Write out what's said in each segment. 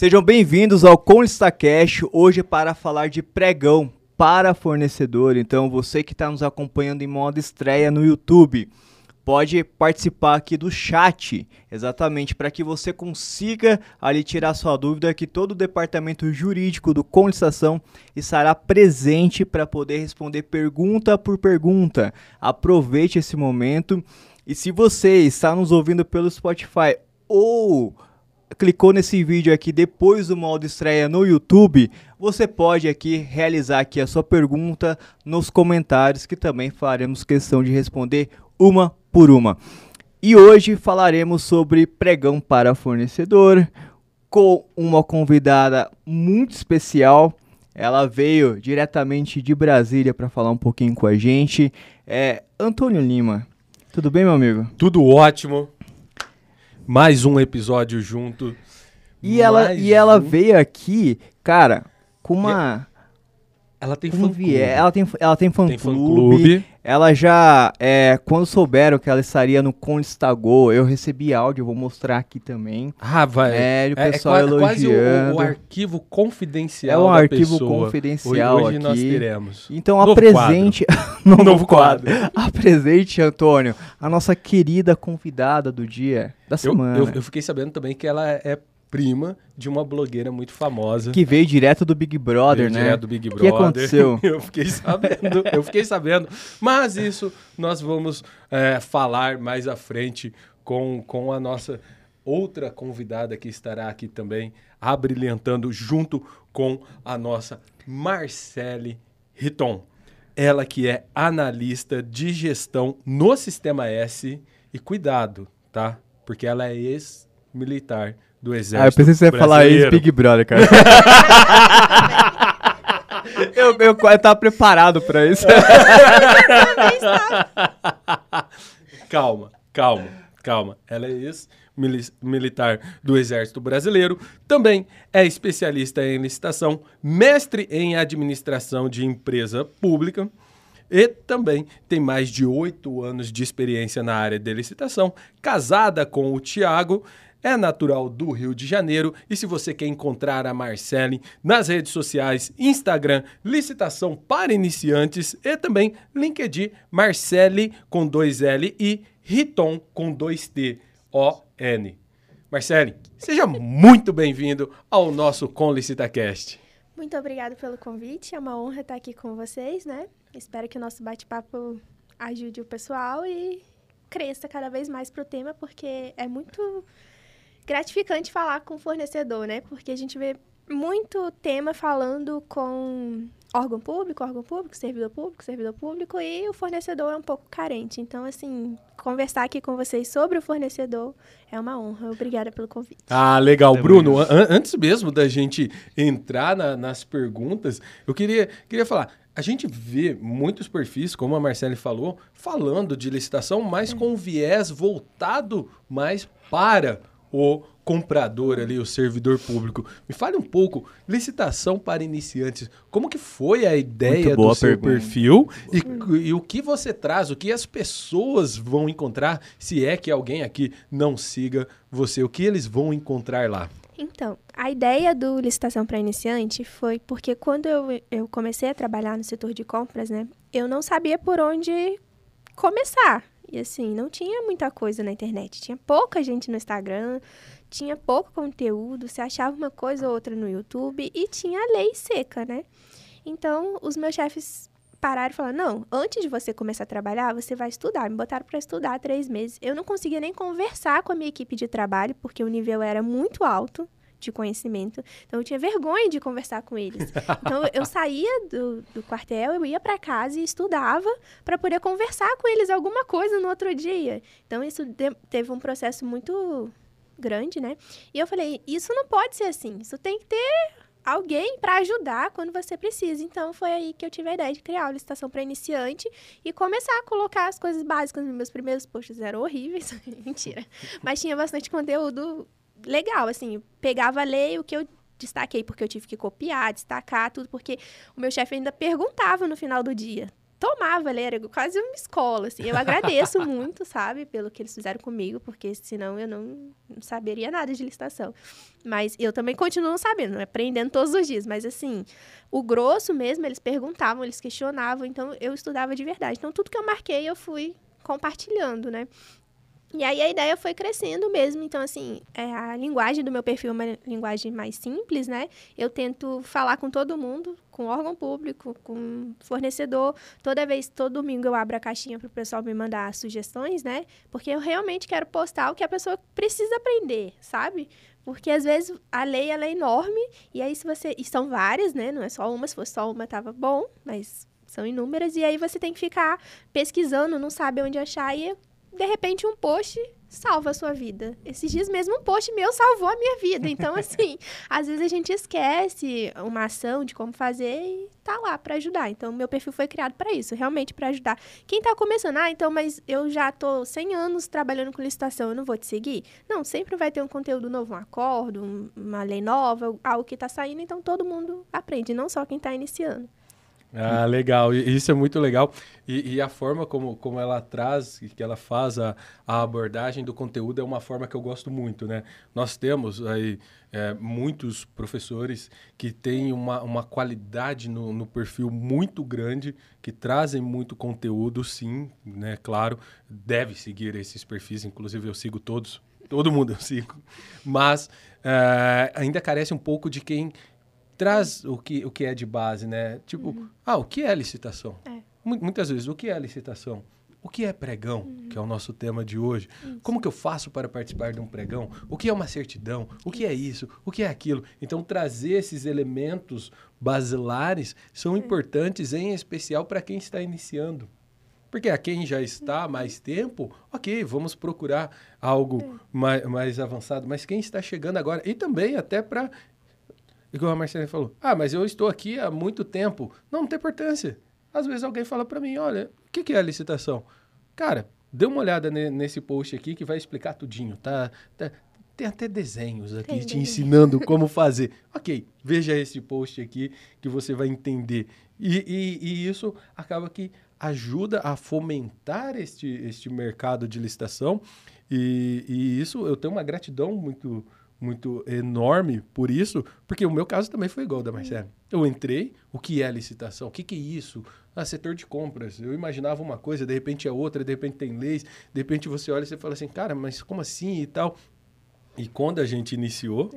Sejam bem-vindos ao Conlista Cash, hoje para falar de pregão para fornecedor. Então, você que está nos acompanhando em modo estreia no YouTube, pode participar aqui do chat, exatamente para que você consiga ali tirar sua dúvida, que todo o departamento jurídico do Conlistação estará presente para poder responder pergunta por pergunta. Aproveite esse momento e se você está nos ouvindo pelo Spotify ou clicou nesse vídeo aqui depois do modo estreia no YouTube, você pode aqui realizar aqui a sua pergunta nos comentários que também faremos questão de responder uma por uma. E hoje falaremos sobre pregão para fornecedor com uma convidada muito especial. Ela veio diretamente de Brasília para falar um pouquinho com a gente. É Antônio Lima. Tudo bem, meu amigo? Tudo ótimo mais um episódio junto. E ela, e ela veio aqui, cara, com uma. Ela tem fã clube. Ela tem, ela tem fã, Ela já, é, quando souberam que ela estaria no Constagô, eu recebi áudio, vou mostrar aqui também. Ah, vai. É, o pessoal é, é elogiando. quase o, o, arquivo confidencial É um arquivo pessoa. confidencial hoje, hoje aqui. nós teremos. Então Novo apresente... Novo, Novo quadro. apresente, Antônio, a nossa querida convidada do dia, da semana. Eu, eu, eu fiquei sabendo também que ela é prima de uma blogueira muito famosa. Que veio direto do Big Brother, veio né? Direto do Big Brother. O que aconteceu? eu fiquei sabendo, eu fiquei sabendo. Mas isso nós vamos é, falar mais à frente com, com a nossa outra convidada que estará aqui também, abrilhantando junto com a nossa Marcele Riton. Ela que é analista de gestão no Sistema S. E cuidado, tá? Porque ela é ex-militar do exército. Ah, eu pensei que você ia falar ex-Big Brother, cara. eu, eu, eu tava preparado pra isso. calma, calma, calma. Ela é ex-militar do Exército Brasileiro, também é especialista em licitação, mestre em administração de empresa pública. E também tem mais de oito anos de experiência na área de licitação, casada com o Tiago, é natural do Rio de Janeiro e se você quer encontrar a Marcele nas redes sociais, Instagram, licitação para iniciantes e também LinkedIn, Marcele com dois L e Riton com dois T, O N. Marcele, seja muito bem-vindo ao nosso Com LicitaCast. Muito obrigado pelo convite, é uma honra estar aqui com vocês, né? Espero que o nosso bate-papo ajude o pessoal e cresça cada vez mais para o tema, porque é muito gratificante falar com o fornecedor, né? Porque a gente vê muito tema falando com órgão público, órgão público, servidor público, servidor público e o fornecedor é um pouco carente. Então, assim, conversar aqui com vocês sobre o fornecedor é uma honra. Obrigada pelo convite. Ah, legal. Bruno, an antes mesmo da gente entrar na, nas perguntas, eu queria, queria falar. A gente vê muitos perfis, como a Marcele falou, falando de licitação, mas com um viés voltado mais para o comprador ali, o servidor público. Me fale um pouco, licitação para iniciantes, como que foi a ideia do seu pergunta. perfil e, e, o que você traz, o que as pessoas vão encontrar, se é que alguém aqui não siga você, o que eles vão encontrar lá? Então, a ideia do licitação para iniciante foi porque quando eu, eu comecei a trabalhar no setor de compras, né, eu não sabia por onde começar. E assim, não tinha muita coisa na internet. Tinha pouca gente no Instagram, tinha pouco conteúdo, você achava uma coisa ou outra no YouTube e tinha a lei seca, né? Então, os meus chefes pararam e falaram: não, antes de você começar a trabalhar, você vai estudar. Me botaram para estudar três meses. Eu não conseguia nem conversar com a minha equipe de trabalho, porque o nível era muito alto de conhecimento. Então eu tinha vergonha de conversar com eles. Então eu saía do, do quartel, eu ia para casa e estudava para poder conversar com eles alguma coisa no outro dia. Então isso teve um processo muito grande, né? E eu falei, isso não pode ser assim. Isso tem que ter alguém para ajudar quando você precisa. Então foi aí que eu tive a ideia de criar uma licitação para iniciante e começar a colocar as coisas básicas. Meus primeiros posts eram horríveis, mentira, mas tinha bastante conteúdo legal, assim, pegava a lei, o que eu destaquei, porque eu tive que copiar, destacar tudo, porque o meu chefe ainda perguntava no final do dia. tomava ler, era quase uma escola, assim. Eu agradeço muito, sabe, pelo que eles fizeram comigo, porque senão eu não, não saberia nada de licitação. Mas eu também continuo sabendo, aprendendo todos os dias. Mas, assim, o grosso mesmo, eles perguntavam, eles questionavam, então eu estudava de verdade. Então, tudo que eu marquei, eu fui compartilhando, né? E aí a ideia foi crescendo mesmo. Então, assim, é, a linguagem do meu perfil é uma linguagem mais simples, né? Eu tento falar com todo mundo, com órgão público, com fornecedor. Toda vez, todo domingo eu abro a caixinha para o pessoal me mandar sugestões, né? Porque eu realmente quero postar o que a pessoa precisa aprender, sabe? Porque às vezes a lei ela é enorme, e aí se você. E são várias, né? Não é só uma, se fosse só uma, tava bom, mas são inúmeras, e aí você tem que ficar pesquisando, não sabe onde achar, e de repente um post salva a sua vida. Esses dias mesmo um post meu salvou a minha vida. Então, assim, às vezes a gente esquece uma ação de como fazer e tá lá para ajudar. Então, meu perfil foi criado para isso, realmente para ajudar. Quem tá começando, ah, então, mas eu já tô 100 anos trabalhando com licitação, eu não vou te seguir? Não, sempre vai ter um conteúdo novo, um acordo, uma lei nova, algo que tá saindo, então todo mundo aprende, não só quem tá iniciando. Ah, legal. Isso é muito legal. E, e, a forma como, como ela traz, que ela faz a, a, abordagem do conteúdo é uma forma que eu gosto muito, né? Nós temos aí é, muitos professores que têm uma, uma qualidade no, no, perfil muito grande, que trazem muito conteúdo, sim, né? Claro, deve seguir esses perfis, inclusive eu sigo todos, todo mundo eu sigo. Mas é, ainda carece um pouco de quem traz o que, o que é de base, né? Tipo, uhum. ah, o que é licitação? É. Muitas vezes, o que é licitação? O que é pregão, uhum. que é o nosso tema de hoje? Isso. Como que eu faço para participar de um pregão? O que é uma certidão? O que é isso? O que é aquilo? Então, trazer esses elementos basilares são é. importantes, em especial para quem está iniciando. Porque a quem já está há uhum. mais tempo, ok, vamos procurar algo é. mais, mais avançado. Mas quem está chegando agora, e também até para Igual a Marcela falou. Ah, mas eu estou aqui há muito tempo. Não, não tem importância. Às vezes alguém fala para mim, olha, o que, que, é a licitação? Cara, dê uma olhada ne nesse post aqui que vai explicar tudinho, tá? tá tem até desenhos aqui tem te ensinando como fazer. ok, veja esse post aqui que você vai entender. E, e, e, isso acaba que ajuda a fomentar este, este mercado de licitação. E, e isso eu tenho uma gratidão muito, muito enorme por isso, porque o meu caso também foi igual da Marcela. Eu entrei, o que é licitação? O que, que é isso? Ah, setor de compras. Eu imaginava uma coisa, de repente é outra, de repente tem leis, de repente você olha e você fala assim, cara, mas como assim e tal? E quando a gente iniciou,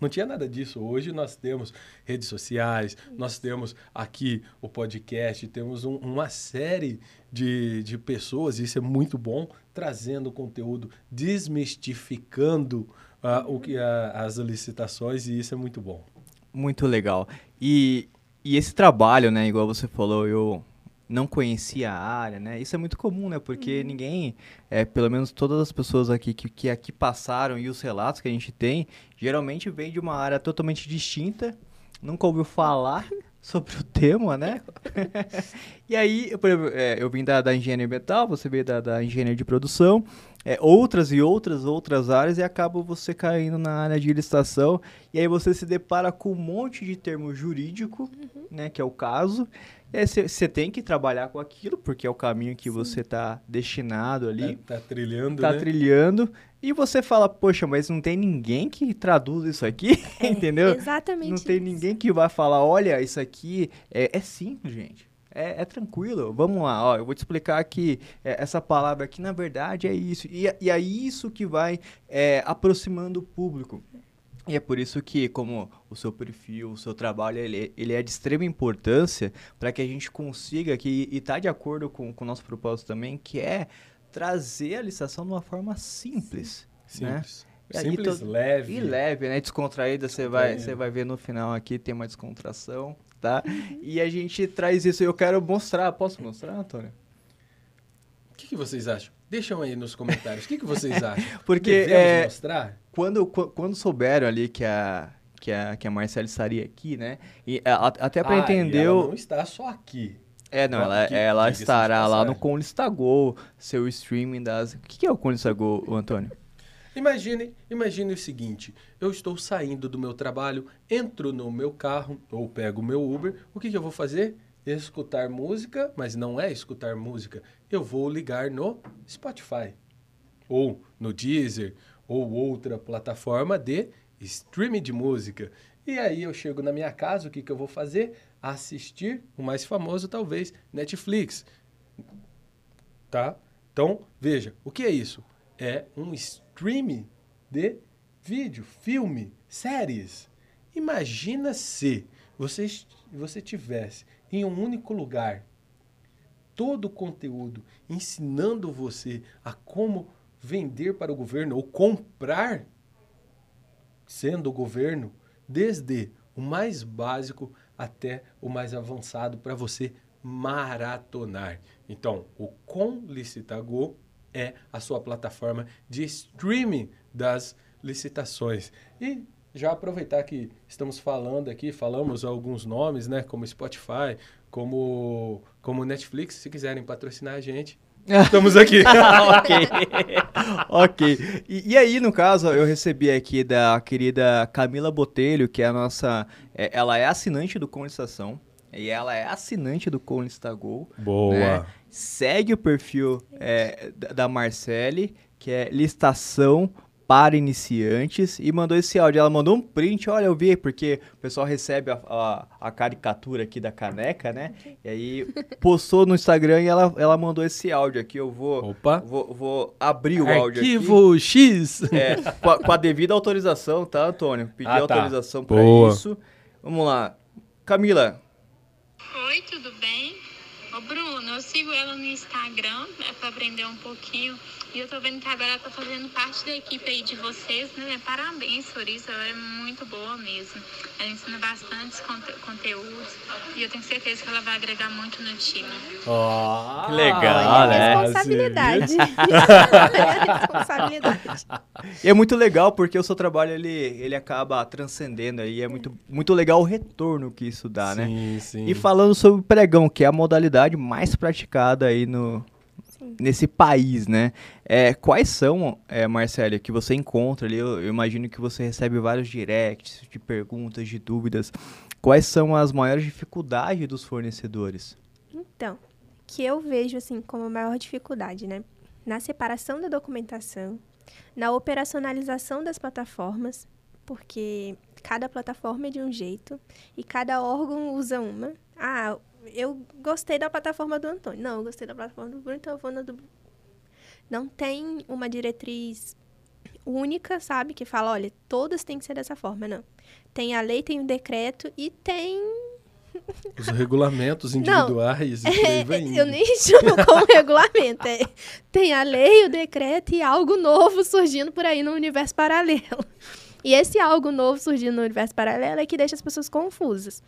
não tinha nada disso. Hoje nós temos redes sociais, nós temos aqui o podcast, temos um, uma série de, de pessoas, isso é muito bom, trazendo conteúdo, desmistificando uh, o que, uh, as licitações e isso é muito bom. Muito legal. E, e esse trabalho, né, igual você falou, eu não conhecia a área, né? Isso é muito comum, né? Porque uhum. ninguém, é, pelo menos todas as pessoas aqui que, que aqui passaram e os relatos que a gente tem, geralmente vem de uma área totalmente distinta, nunca ouviu falar sobre o tema, né? e aí, por exemplo, é, eu vim da, da engenharia ambiental, você veio da, da engenharia de produção, é, outras e outras, outras áreas, e acaba você caindo na área de licitação, e aí você se depara com um monte de termo jurídico, uhum. né, que é o caso, você tem que trabalhar com aquilo, porque é o caminho que Sim. você está destinado ali. Tá, tá trilhando, tá né? trilhando. E você fala, poxa, mas não tem ninguém que traduz isso aqui, é, entendeu? Exatamente Não tem isso. ninguém que vai falar, olha, isso aqui é, é simples, gente. É, é, tranquilo, vamos lá, ó, eu vou te explicar que é, essa palavra aqui, na verdade, é isso. E, e é isso que vai é, aproximando o público. E é por isso que, como o seu perfil, o seu trabalho, ele, ele é de extrema importância para que a gente consiga aqui, e está de acordo com, com o nosso propósito também, que é trazer a licitação de uma forma simples. Simples. Né? Simples, leve. E leve, né? Descontraída, você vai, você vai ver no final aqui, tem uma descontração tá? E a gente traz isso. Eu quero mostrar. Posso mostrar, Antônio? O que, que vocês acham? Deixam aí nos comentários. O que, que vocês acham? Porque é, mostrar? Quando, quando souberam ali que a que a, que a Marcela estaria aqui, né? E a, até para ah, entender. Ela não está só aqui. É, não, ela, aqui, ela estará lá no Conlistagol, seu streaming das. O que é o Conlistagol, Antônio? Imagine, imagine o seguinte: eu estou saindo do meu trabalho, entro no meu carro ou pego o meu Uber. O que, que eu vou fazer? escutar música, mas não é escutar música. Eu vou ligar no Spotify, ou no Deezer, ou outra plataforma de streaming de música. E aí eu chego na minha casa, o que, que eu vou fazer? Assistir o mais famoso, talvez, Netflix. Tá? Então, veja, o que é isso? É um streaming de vídeo, filme, séries. Imagina se você, você tivesse em um único lugar todo o conteúdo ensinando você a como vender para o governo ou comprar sendo o governo, desde o mais básico até o mais avançado para você maratonar. Então, o Com é a sua plataforma de streaming das licitações. E já aproveitar que estamos falando aqui, falamos alguns nomes, né, como Spotify, como como Netflix, se quiserem patrocinar a gente, estamos aqui. ok. ok. E, e, aí, no caso, eu recebi aqui da querida Camila Botelho, que é a nossa. É, ela é assinante do Conlistação. E ela é assinante do Conlistagol. Boa. Né? Segue o perfil é, da Marcele, que é listação para iniciantes e mandou esse áudio. Ela mandou um print, olha, eu vi, porque o pessoal recebe a, a, a caricatura aqui da caneca, né? E aí postou no Instagram e ela, ela mandou esse áudio aqui. Eu vou, Opa. vou, vou abrir o Arquivo áudio aqui. Arquivo X! É, com a, com a, devida autorização, tá, Antônio? Pedi ah, tá. autorização para isso. Vamos lá. Camila. Oi, tudo bem? Ô, Bruno, eu sigo ela no Instagram, é para aprender um pouquinho e eu tô vendo que agora ela tá fazendo parte da equipe aí de vocês, né? Parabéns por isso, ela é muito boa mesmo. Ela ensina bastante conte conteúdos e eu tenho certeza que ela vai agregar muito no time. Oh, que legal, né? Responsabilidade. responsabilidade. E é muito legal porque o seu trabalho ele, ele acaba transcendendo aí, é muito, muito legal o retorno que isso dá, sim, né? Sim, sim. E falando sobre o pregão, que é a modalidade mais praticada aí no, nesse país, né? É, quais são, é, Marcélia, que você encontra ali? Eu, eu, imagino que você recebe vários directs de perguntas, de dúvidas. Quais são as maiores dificuldades dos fornecedores? Então, que eu vejo assim como a maior dificuldade, né? Na separação da documentação, na operacionalização das plataformas, porque cada plataforma é de um jeito e cada órgão usa uma. Ah, eu gostei da plataforma do Antônio. Não, eu gostei da plataforma do Bruno, então eu vou na do. Não tem uma diretriz única, sabe? Que fala, olha, todas têm que ser dessa forma. Não. Tem a lei, tem o decreto e tem. Os regulamentos individuais não, é, Eu nem chamo como regulamento. É, tem a lei, o decreto e algo novo surgindo por aí no universo paralelo. E esse algo novo surgindo no universo paralelo é que deixa as pessoas confusas.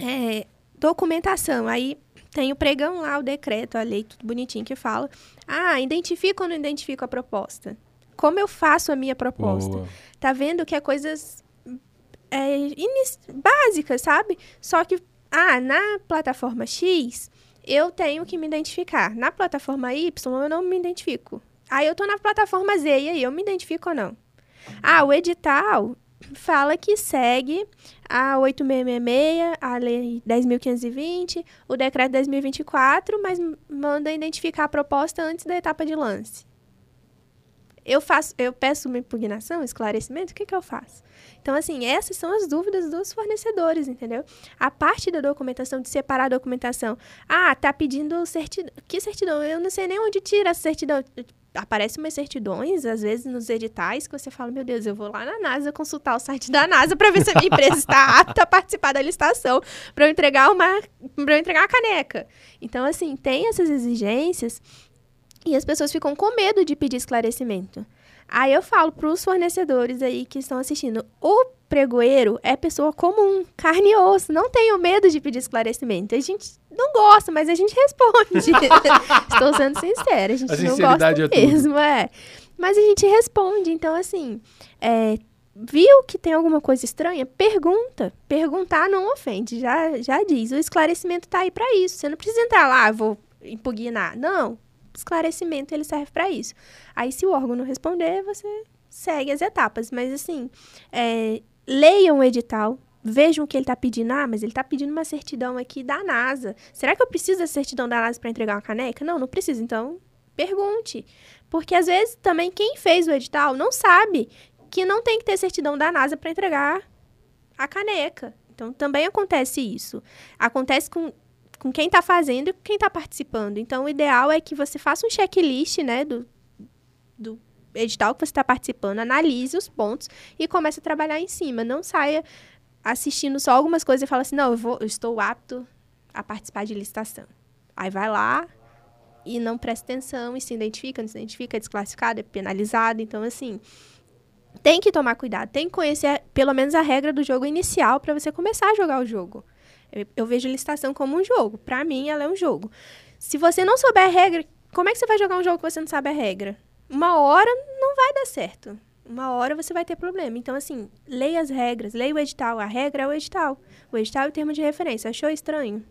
É, documentação. Aí tem o pregão lá, o decreto, a lei, tudo bonitinho que fala. Ah, identifico ou não identifico a proposta? Como eu faço a minha proposta? Boa. Tá vendo que é coisas é, básicas, sabe? Só que, ah, na plataforma X, eu tenho que me identificar. Na plataforma Y, eu não me identifico. Aí eu tô na plataforma Z, e aí eu me identifico ou não? Ah, o edital, fala que segue a 8666, a lei 10.520, o decreto 10.024, mas manda identificar a proposta antes da etapa de lance. Eu faço, eu peço uma impugnação, esclarecimento, o que, que eu faço? Então, assim, essas são as dúvidas dos fornecedores, entendeu? A parte da documentação, de separar a documentação. Ah, tá pedindo certidão. Que certidão? Eu não sei nem onde tira essa certidão aparecem umas certidões, às vezes, nos editais, que você fala, meu Deus, eu vou lá na NASA consultar o site da NASA para ver se a minha empresa está apta a participar da licitação, para eu entregar uma. para eu entregar a caneca. Então, assim, tem essas exigências e as pessoas ficam com medo de pedir esclarecimento. Aí eu falo para os fornecedores aí que estão assistindo, o pregoeiro é pessoa comum, carne e osso, não tenho medo de pedir esclarecimento. A gente não gosta, mas a gente responde. Estou sendo sincera, a gente a não gosta é mesmo, é. Mas a gente responde, então assim, é, viu que tem alguma coisa estranha? Pergunta. Perguntar não ofende, já, já diz. O esclarecimento está aí para isso. Você não precisa entrar lá, ah, vou impugnar. Não, esclarecimento ele serve para isso. Aí, se o órgão não responder, você segue as etapas. Mas, assim, é, leiam o edital, vejam o que ele está pedindo. Ah, mas ele está pedindo uma certidão aqui da NASA. Será que eu preciso da certidão da NASA para entregar uma caneca? Não, não preciso. Então, pergunte. Porque às vezes também quem fez o edital não sabe que não tem que ter certidão da NASA para entregar a caneca. Então, também acontece isso. Acontece com, com quem está fazendo e com quem está participando. Então, o ideal é que você faça um checklist né, do, do edital que você está participando, analise os pontos e comece a trabalhar em cima. Não saia assistindo só algumas coisas e fala assim, não, eu, vou, eu estou apto a participar de licitação. Aí vai lá e não presta atenção e se identifica, não se identifica, é desclassificado, é penalizado. Então, assim, tem que tomar cuidado, tem que conhecer pelo menos a regra do jogo inicial para você começar a jogar o jogo. Eu, vejo licitação como um jogo. Para mim, ela é um jogo. Se você não souber a regra, como é que você vai jogar um jogo que você não sabe a regra? Uma hora não vai dar certo. Uma hora você vai ter problema. Então, assim, leia as regras, leia o edital. A regra é o edital. O edital é o termo de referência. Achou estranho?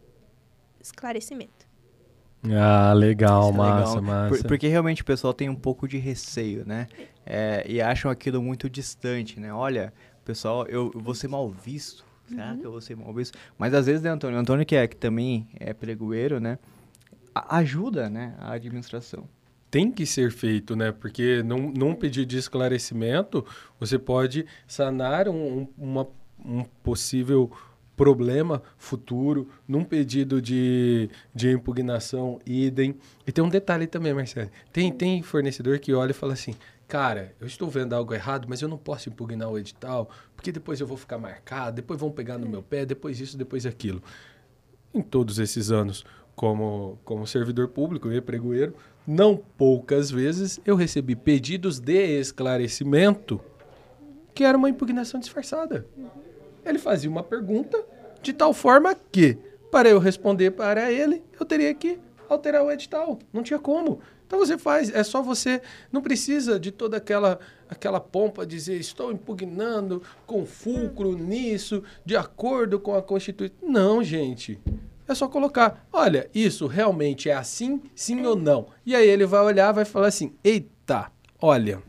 Esclarecimento. Ah, legal, Isso é massa, legal. massa. Por- porque realmente o pessoal tem um pouco de receio, né? É, e acham aquilo muito distante, né? Olha, pessoal, eu, eu vou ser mal visto. Será que eu vou ser mal visto? Mas às vezes, né, Antônio? Antônio, que, é, que também é pregoeiro, né? a- ajuda, né, a administração. tem que ser feito, né? Porque num, num pedido de esclarecimento, você pode sanar um, um- uma- um possível problema futuro num pedido de, de impugnação, idem. E tem um detalhe também, Marcelo. Tem, tem fornecedor que olha e fala assim, cara, eu estou vendo algo errado, mas eu não posso impugnar o edital, porque depois eu vou ficar marcado, depois vão pegar no meu pé, depois isso, depois aquilo em todos esses anos como, como servidor público e pregoeiro, não poucas vezes eu recebi pedidos de esclarecimento que era uma impugnação disfarçada. Ele fazia uma pergunta de tal forma que, para eu responder para ele, eu teria que alterar o edital. Não tinha como. Então você faz, é só você, não precisa de toda aquela aquela pompa dizer estou impugnando com fulcro nisso, de acordo com a Constituição. Não, gente. É só colocar, olha, isso realmente é assim, sim ou não. E aí ele vai olhar, vai falar assim: "Eita, olha,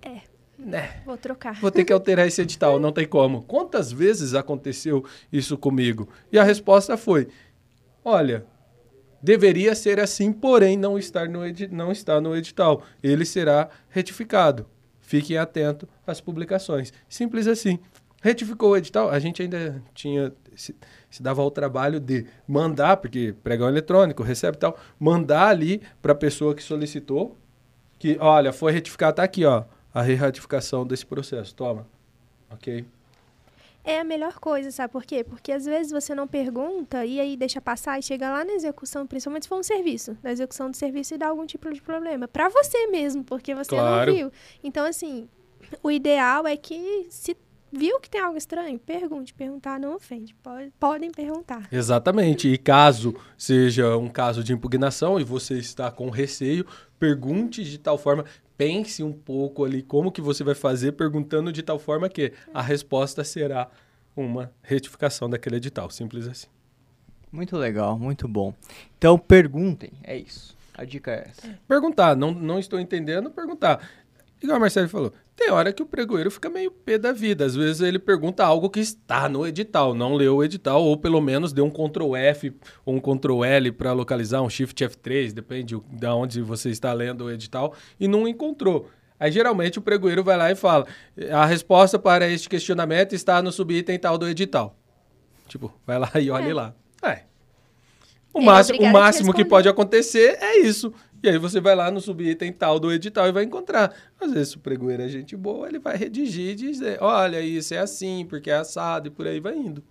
É, né? vou trocar. Vou ter que alterar esse edital, não tem como. Quantas vezes aconteceu isso comigo? E a resposta foi: olha, deveria ser assim, porém não, estar no não está no edital. Ele será retificado. Fiquem atentos às publicações. Simples assim. Retificou o edital, a gente ainda tinha se, se dava ao trabalho de mandar, porque pregão eletrônico, recebe e tal, mandar ali para a pessoa que solicitou que, olha, foi retificado, tá aqui, ó, a re-ratificação desse processo, toma. Ok? É a melhor coisa, sabe por quê? Porque às vezes você não pergunta e aí deixa passar e chega lá na execução, principalmente se for um serviço, na execução do serviço e dá algum tipo de problema. Pra você mesmo, porque você Claro. não viu. Então, assim, o ideal é que se viu que tem algo estranho, pergunte. Perguntar não ofende. Pode- podem perguntar. Exatamente. E caso seja um caso de impugnação e você está com receio, pergunte de tal forma, pense um pouco ali como que você vai fazer, perguntando de tal forma que a resposta será uma retificação daquele edital. Simples assim. Muito legal, muito bom. Então perguntem, é isso. A dica é essa. Perguntar, não, não estou entendendo, perguntar. Igual a Marcelo falou, tem hora que o pregoeiro fica meio pé da vida. Às vezes ele pergunta algo que está no edital, não leu o edital, ou pelo menos deu um Ctrl F ou um Ctrl L para localizar, um Shift F3, depende de onde você está lendo o edital, e não encontrou. Aí geralmente o pregoeiro vai lá e fala: a resposta para este questionamento está no subitem tal do edital. Tipo, vai lá e olha É. lá. É. O É máximo, o máximo que pode acontecer é isso. E aí você vai lá no subitem tal do edital e vai encontrar. Às vezes, se o pregoeiro é gente boa, ele vai redigir e dizer, olha, isso é assim, porque é assado, e por aí vai indo.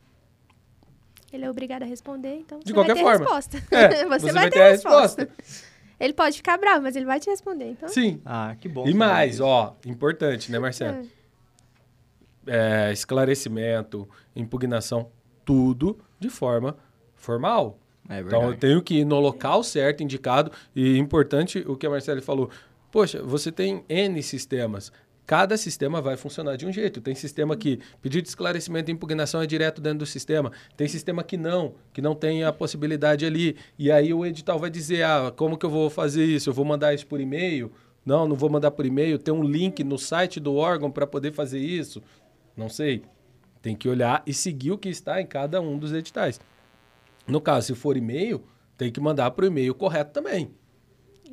Ele é obrigado a responder, então De você qualquer vai ter forma. a resposta. É, você, vai, ter, a resposta. Ele pode ficar bravo, mas ele vai te responder. Então, Sim. Ah, que bom. E mais, ó, importante, né, Marcelo? é. É, esclarecimento, impugnação, tudo de forma formal. É Então eu tenho que ir no local certo, indicado. E importante o que a Marcele falou. Poxa, você tem N sistemas. Cada sistema vai funcionar de um jeito. Tem sistema que pedido de esclarecimento e impugnação é direto dentro do sistema. Tem sistema que não, que não tem a possibilidade ali. E aí o edital vai dizer: ah, como que eu vou fazer isso? Eu vou mandar isso por e-mail? Não, não vou mandar por e-mail. Tem um link no site do órgão para poder fazer isso? Não sei. Tem que olhar e seguir o que está em cada um dos editais. No caso, se for e-mail, tem que mandar para o e-mail correto também.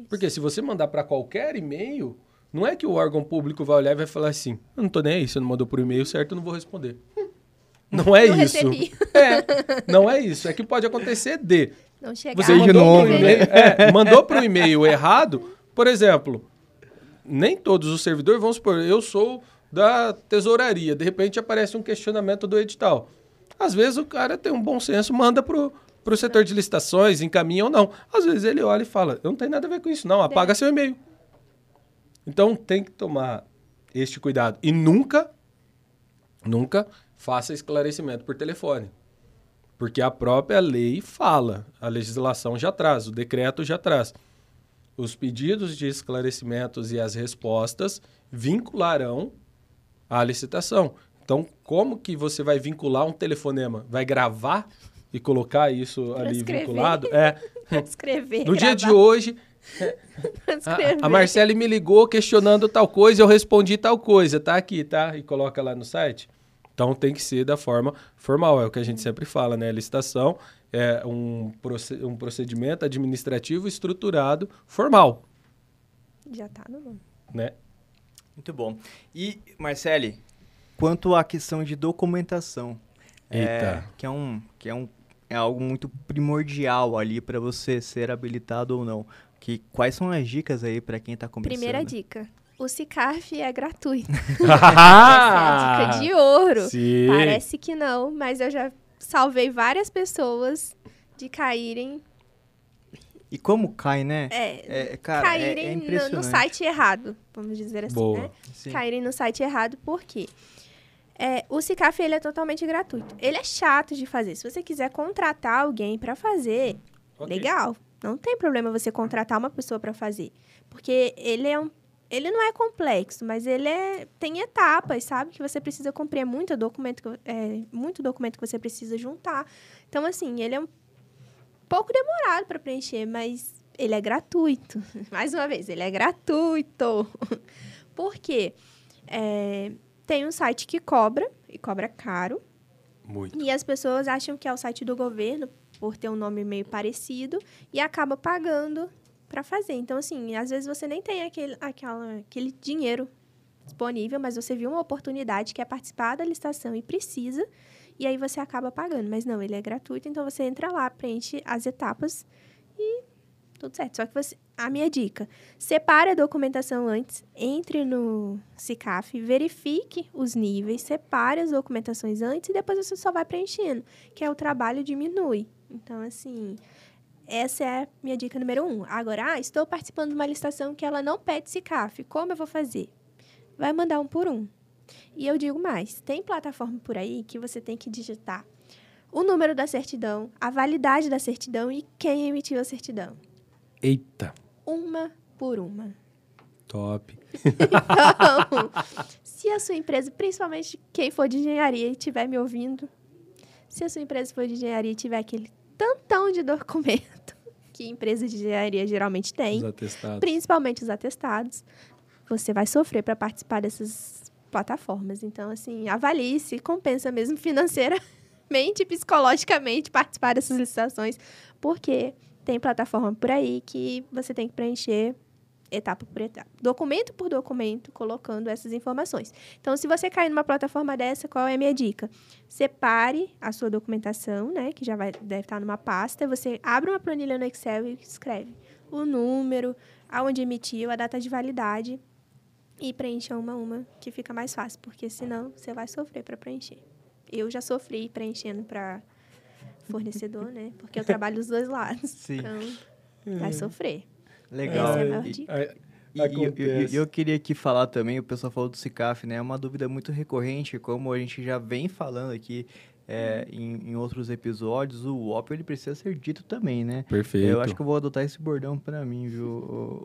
Porque se você mandar para qualquer e-mail, não é que o órgão público vai olhar e vai falar assim: eu não tô nem aí, você não mandou por e-mail certo, eu não vou responder. Não é Não isso. recebi. É, não é isso. É que pode acontecer de Não chegar. você Beijo mandou pro ombro, e-mail, é, mandou pro e-mail errado, por exemplo, nem todos os servidores, vamos supor, eu sou da tesouraria, de repente aparece um questionamento do edital. Às vezes o cara tem um bom senso, manda pro, pro setor de licitações, encaminha ou não. Às vezes ele olha e fala, eu não tenho nada a ver com isso, não, apaga seu e-mail. Então tem que tomar este cuidado. E nunca, nunca faça esclarecimento por telefone. Porque a própria lei fala, a legislação já traz, o decreto já traz. Os pedidos de esclarecimentos e as respostas vincularão à licitação. Então, como que você vai vincular um telefonema? Vai gravar e colocar isso ali vinculado? É. Escrever. No dia de gravar, hoje, escrever. a, a Marcele me ligou questionando tal coisa, eu respondi tal coisa, tá aqui, tá? E coloca lá no site. Então tem que ser da forma formal, é o que a gente sempre fala, né? A licitação é um, um procedimento administrativo estruturado formal, Já tá no nome. né? Muito bom. E, Marcele, quanto à questão de documentação, é, Eita. que é um que é um é algo muito primordial ali para você ser habilitado ou não. Que quais são as dicas aí para quem tá começando? Primeira dica. O Cicarf é gratuito. Essa é a dica de ouro. Sim. Parece que não, mas eu já salvei várias pessoas de caírem, E como cai, né? é, É, cara, é- caírem é, no- impressionante. no, site errado, vamos dizer assim, Boa. né? Sim. Caírem no site errado, por quê? É, o Cicaf ele é totalmente gratuito. Ele é chato de fazer. Se você quiser contratar alguém para fazer, Ok. legal. Não tem problema você contratar uma pessoa para fazer, porque ele é um ele não é complexo, mas ele é, tem etapas, sabe? Que você precisa cumprir. É muito documento, é, muito documento que você precisa juntar. Então, assim, ele é um pouco demorado para preencher, mas ele é gratuito. Mais uma vez, ele é gratuito. Por quê? É, tem um site que cobra, e cobra caro, Muito. e as pessoas acham que é o site do governo, por ter um nome meio parecido, e acaba pagando para fazer. Então, assim, às vezes você nem tem aquele, aquela, aquele dinheiro disponível, mas você viu uma oportunidade que é participar da licitação e precisa, e aí você acaba pagando. Mas não, ele é gratuito, então você entra lá, preenche as etapas e tudo certo. Só que você. A minha dica: separe a documentação antes, entre no CICAF, verifique os níveis, separe as documentações antes e depois você só vai preenchendo, que é o trabalho diminui. Então, assim, essa é a minha dica número um. Agora, ah, estou participando de uma licitação que ela não pede CICAF. Como eu vou fazer? Vai mandar um por um. E eu digo mais: tem plataforma por aí que você tem que digitar o número da certidão, a validade da certidão e quem emitiu a certidão. Eita, Uma por uma. top. Então, se a sua empresa, principalmente quem for de engenharia e estiver me ouvindo, se a sua empresa for de engenharia e tiver aquele tantão de documento que empresa de engenharia geralmente tem, Os atestados. principalmente os atestados, você vai sofrer para participar dessas plataformas. Então, assim, avalie se compensa mesmo financeiramente e psicologicamente participar dessas licitações, porque tem plataforma por aí que você tem que preencher etapa por etapa, documento por documento, colocando essas informações. Então, se você cair numa plataforma dessa, qual é a minha dica? Separe a sua documentação, né, que já vai, deve estar numa pasta, você abre uma planilha no Excel e escreve o número, aonde emitiu, a data de validade e preencha uma a uma, que fica mais fácil, porque senão você vai sofrer para preencher. Eu já sofri preenchendo para fornecedor, né? Porque eu trabalho dos dois lados. Sim. Então, vai sofrer. Legal. Essa é a E- maior dica. É, E, e eu- eu, Acontece. eu queria aqui falar também, o pessoal falou do CICAF, né? É uma dúvida muito recorrente, como a gente já vem falando aqui é, em, em outros episódios, o ópio ele precisa ser dito também, né? Perfeito. Eu acho que eu vou adotar esse bordão pra mim, viu,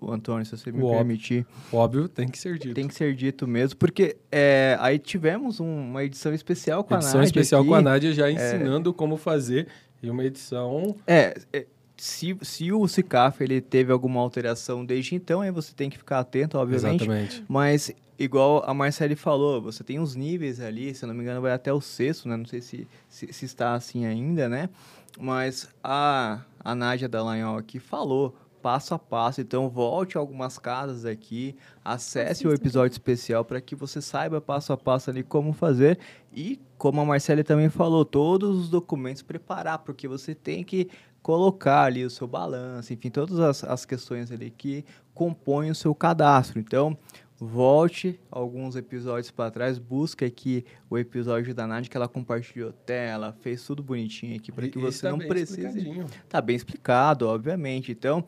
o, o Antônio, se você me O permitir. Óbvio, tem que ser dito. Tem que ser dito mesmo, porque é, aí tivemos um- uma edição especial com a edição Nádia especial aqui. com a Nádia já ensinando como fazer. E uma edição É, é, se, se o CICAF ele teve alguma alteração desde então, aí você tem que ficar atento, obviamente. Exatamente. Mas igual a Marcele falou, você tem os níveis ali, se eu não me engano, vai até o sexto, né? Não sei se, se, se está assim ainda, né? Mas a, a Nádia Dallagnol aqui falou passo a passo. Então, volte a algumas casas aqui, acesse o episódio especial para que você saiba passo a passo ali como fazer. E, como a Marcele também falou, todos os documentos preparar, porque você tem que colocar ali o seu balanço, enfim, todas as, as questões ali que compõem o seu cadastro. Então, volte alguns episódios para trás, busque aqui o episódio da Nádia que ela compartilhou tela, fez tudo bonitinho aqui para que você tá não precise. Tá bem explicado, obviamente. Então,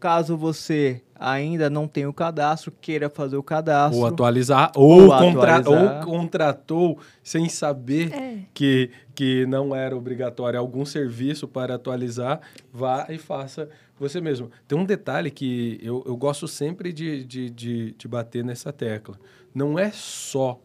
Caso você ainda não tenha o cadastro, queira fazer o cadastro. Ou atualizar, ou, ou, contra, atualizar. ou contratou sem saber é. que, que não era obrigatório algum serviço para atualizar, vá e faça você mesmo. Tem um detalhe que eu, eu gosto sempre de, de, de, de bater nessa tecla. Não é só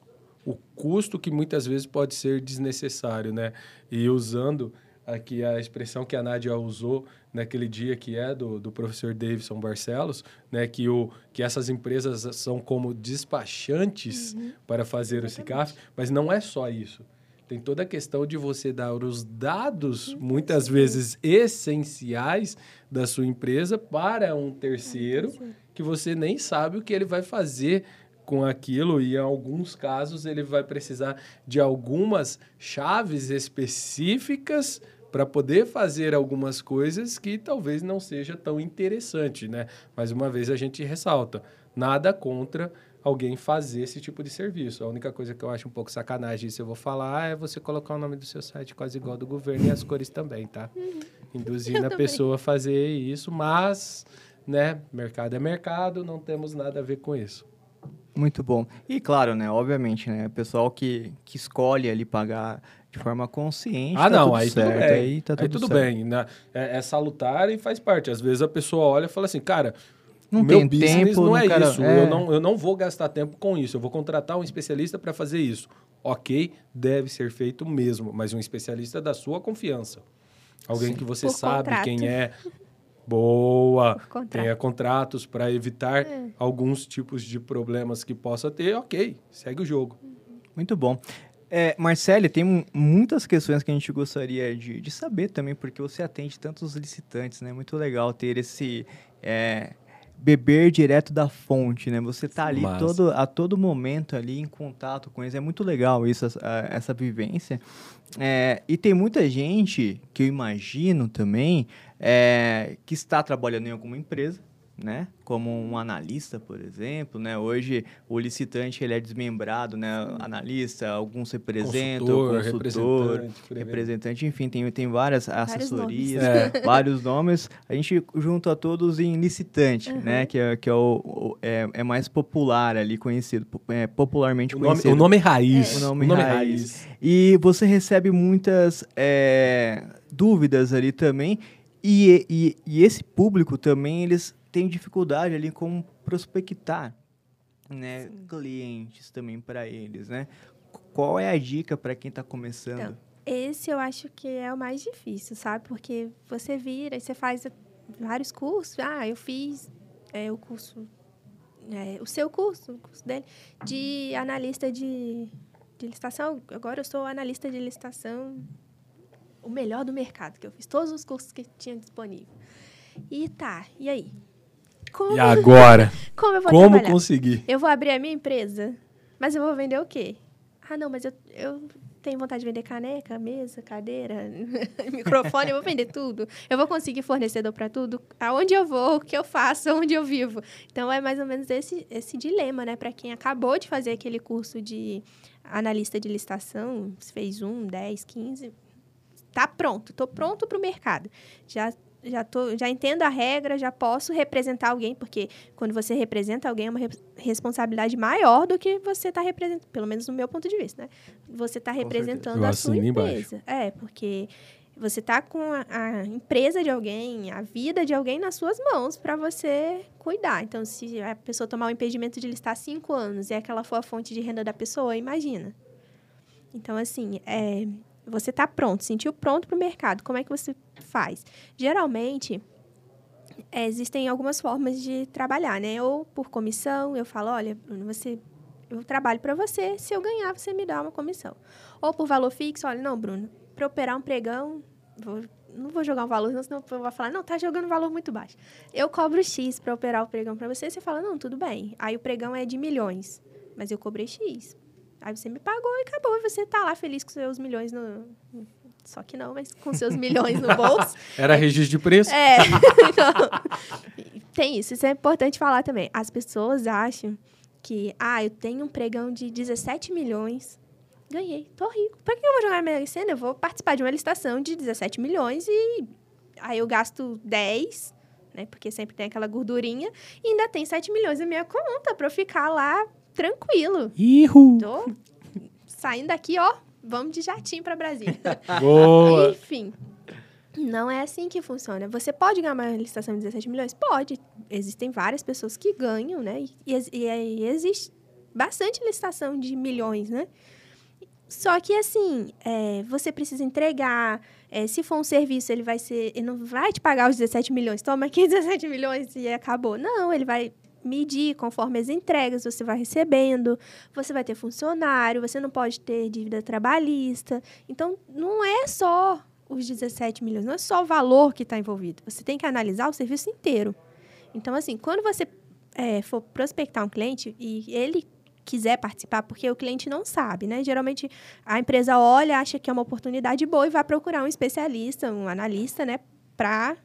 o custo que muitas vezes pode ser desnecessário, né? E usando aqui a expressão que a Nádia usou naquele dia que é do, do professor Davidson Barcelos, né, que, o, que essas empresas são como despachantes uhum. para fazer Exatamente. o CICAF, mas não é só isso. Tem toda a questão de você dar os dados, muitas vezes essenciais, da sua empresa para um terceiro, que você nem sabe o que ele vai fazer com aquilo e em alguns casos ele vai precisar de algumas chaves específicas para poder fazer algumas coisas que talvez não seja tão interessante, né? Mais uma vez a gente ressalta, nada contra alguém fazer esse tipo de serviço. A única coisa que eu acho um pouco sacanagem isso eu vou falar é você colocar o nome do seu site quase igual do governo e as cores também, tá? Uhum. Induzindo a pessoa a fazer isso, mas, né, mercado é mercado, não temos nada a ver com isso. Muito bom. E claro, né, obviamente, né, o pessoal que, que escolhe ali pagar de forma consciente. Ah, tá não, aí certo, tudo bem. Aí, tá tudo, aí tudo bem. Né? É, é, salutar e faz parte. Às vezes a pessoa olha e fala assim, cara. Não meu tem business tempo, não é cara, isso. É... Eu, não, eu não vou gastar tempo com isso. Eu vou contratar um especialista para fazer isso. Ok, deve ser feito mesmo, mas um especialista da sua confiança. Alguém Sim. que você Por sabe contrato. quem é. Boa! Tenha contratos para evitar é. alguns tipos de problemas que possa ter. Ok, segue o jogo. Muito bom. É, Marcele, tem muitas questões que a gente gostaria de, de saber também, porque você atende tantos licitantes, né? Muito legal ter esse é, beber direto da fonte, né? Você tá ali todo, a todo momento ali em contato com eles. É muito legal isso, essa, essa vivência. É, e tem muita gente que eu imagino também é, que está trabalhando em alguma empresa, né? Como um analista, por exemplo, né? Hoje o licitante ele é desmembrado, né? Sim. Analista, alguns representam, consultor, consultor representante, representante, enfim, tem, tem várias assessorias, vários nomes. É. vários nomes. A gente junta todos em licitante, uhum. né? Que, é, que é, o, o, é, é mais popular ali, conhecido, é, popularmente o conhecido. Nome, o nome raiz. É. O nome, o nome raiz. raiz. E você recebe muitas é, dúvidas ali também. E, e, e esse público também, eles tem dificuldade ali com prospectar né, clientes também para eles, né? Qual é a dica para quem está começando? Então, esse eu acho que é o mais difícil, sabe? Porque você vira e você faz vários cursos. Ah, eu fiz é, o curso, é, o seu curso, o curso dele, de analista de, de licitação. Agora eu sou analista de licitação, o melhor do mercado que eu fiz. Todos os cursos que tinha disponível. E tá, e aí? Como? E agora? Como eu vou Como trabalhar? conseguir? Eu vou abrir a minha empresa, mas eu vou vender o quê? Ah, não, mas eu, eu tenho vontade de vender caneca, mesa, cadeira, microfone, eu vou vender tudo. Eu vou conseguir fornecedor para tudo. Aonde eu vou, o que eu faço, onde eu vivo. Então é mais ou menos esse, esse dilema, né, para quem acabou de fazer aquele curso de analista de licitação, fez um, 10, 15, tá pronto, tô pronto para o mercado. Já já, tô, já entendo a regra, já posso representar alguém, porque quando você representa alguém é uma re responsabilidade maior do que você está representando, pelo menos no meu ponto de vista, né? Você está representando a sua empresa. Embaixo. É, porque você está com a, a, empresa de alguém, a vida de alguém nas suas mãos para você cuidar. Então, se a pessoa tomar o um impedimento de listar cinco anos e aquela for a fonte de renda da pessoa, imagina. Então, assim, é, você está pronto, sentiu pronto para o mercado. Como é que você faz? Geralmente, existem algumas formas de trabalhar, né? Ou por comissão, eu falo, olha, você eu trabalho para você, se eu ganhar, você me dá uma comissão. Ou por valor fixo, olha, não, Bruno, para operar um pregão, vou, não vou jogar um valor, senão eu vou falar, não, tá jogando valor muito baixo. Eu cobro X para operar o pregão para você, você fala, não, tudo bem. Aí o pregão é de milhões, mas eu cobrei X. Aí você me pagou e acabou. E você tá lá feliz com seus milhões no. Só que não, mas com seus milhões no bolso. Era registro de preço? É. Tem isso, isso é importante falar também. As pessoas acham que, ah, eu tenho um pregão de 17 milhões, ganhei, tô rico. Pra que eu vou jogar Mega Sena? Eu vou participar de uma licitação de 17 milhões e aí eu gasto 10, né? Porque sempre tem aquela gordurinha, e ainda tem 7 milhões na minha conta pra eu ficar lá tranquilo. Ihu. Tô saindo daqui, ó, vamos de jatinho para Brasília. Boa. Enfim, não é assim que funciona. Você pode ganhar uma licitação de 17 milhões? Pode. Existem várias pessoas que ganham, né? E, e, e existe bastante licitação de milhões, né? Só que, assim, é, você precisa entregar. É, se for um serviço, ele vai ser. Ele não vai te pagar os 17 milhões. Toma aqui 17 milhões e acabou. Não, ele vai medir conforme as entregas você vai recebendo, você vai ter funcionário, você não pode ter dívida trabalhista. Então, não é só os 17 milhões, não é só o valor que está envolvido. Você tem que analisar o serviço inteiro. Então, assim, quando você é, for prospectar um cliente e ele quiser participar, porque o cliente não sabe, né? Geralmente a empresa olha, acha que é uma oportunidade boa e vai procurar um especialista, um analista, né, para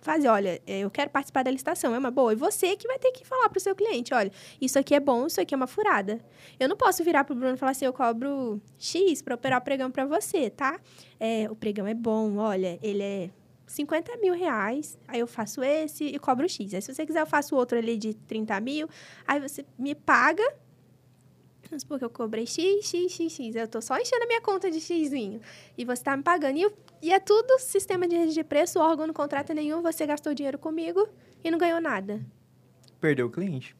fazer, olha, é, eu quero participar da licitação, é uma boa. E você que vai ter que falar para o seu cliente, olha, isso aqui é bom, isso aqui é uma furada. Eu não posso virar para o Bruno e falar assim, eu cobro X para operar o pregão para você, tá? É, o pregão é bom, olha, ele é 50 mil reais, aí eu faço esse e cobro X. Aí se você quiser eu faço outro ali de 30 mil, aí você me paga Vamos supor que eu cobrei X, X, X, X. Eu tô só enchendo a minha conta de Xzinho. E você tá me pagando. E, e é tudo sistema de rede de preço, o órgão não contrata nenhum, você gastou dinheiro comigo e não ganhou nada. Perdeu o cliente.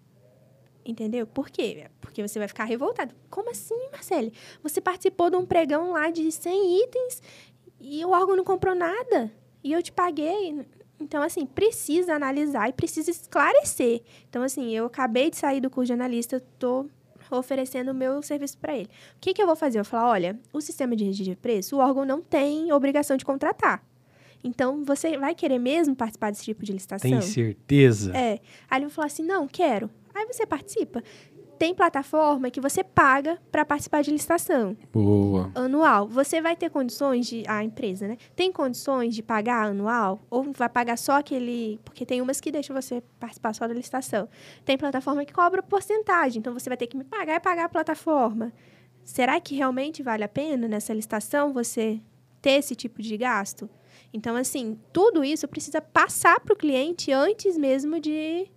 Entendeu? Por quê? Porque você vai ficar revoltado. Como assim, Marcele? Você participou de um pregão lá de 100 itens e o órgão não comprou nada. E eu te paguei. Então, assim, precisa analisar e precisa esclarecer. Então, assim, eu acabei de sair do curso de analista, tô oferecendo o meu serviço para ele. O que, que eu vou fazer? Eu vou falar, olha, o sistema de registro de preço, o órgão não tem obrigação de contratar. Então, você vai querer mesmo participar desse tipo de licitação? Tem certeza? É. Aí ele vai falar assim, não, quero. Aí você participa tem plataforma que você paga para participar de licitação. Boa. Anual. Você vai ter condições de. A empresa, né? Tem condições de pagar anual? Ou vai pagar só aquele. Porque tem umas que deixam você participar só da licitação. Tem plataforma que cobra porcentagem. Então você vai ter que me pagar e pagar a plataforma. Será que realmente vale a pena nessa licitação você ter esse tipo de gasto? Então, assim, tudo isso precisa passar para o cliente antes mesmo de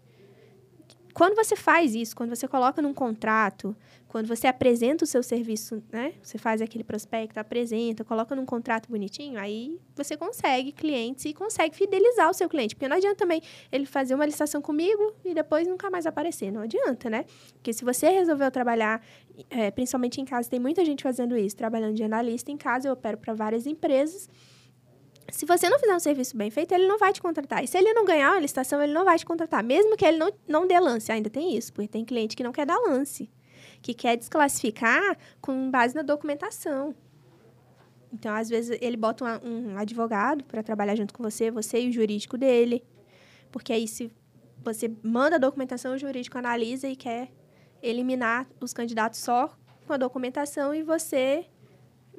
quando você faz isso, quando você coloca num contrato, quando você apresenta o seu serviço, né? Você faz aquele prospecto, apresenta, coloca num contrato bonitinho, aí você consegue clientes e consegue fidelizar o seu cliente. Porque não adianta também ele fazer uma licitação comigo e depois nunca mais aparecer. Não adianta, né? Porque se você resolveu trabalhar, é, principalmente em casa, tem muita gente fazendo isso, trabalhando de analista em casa, eu opero para várias empresas. Se você não fizer um serviço bem feito, ele não vai te contratar. E se ele não ganhar uma licitação, ele não vai te contratar. Mesmo que ele não, não dê lance. Ainda tem isso, porque tem cliente que não quer dar lance. Que quer desclassificar com base na documentação. Então, às vezes, ele bota um, um advogado para trabalhar junto com você, você e o jurídico dele. Porque aí, se você manda a documentação, o jurídico analisa e quer eliminar os candidatos só com a documentação e você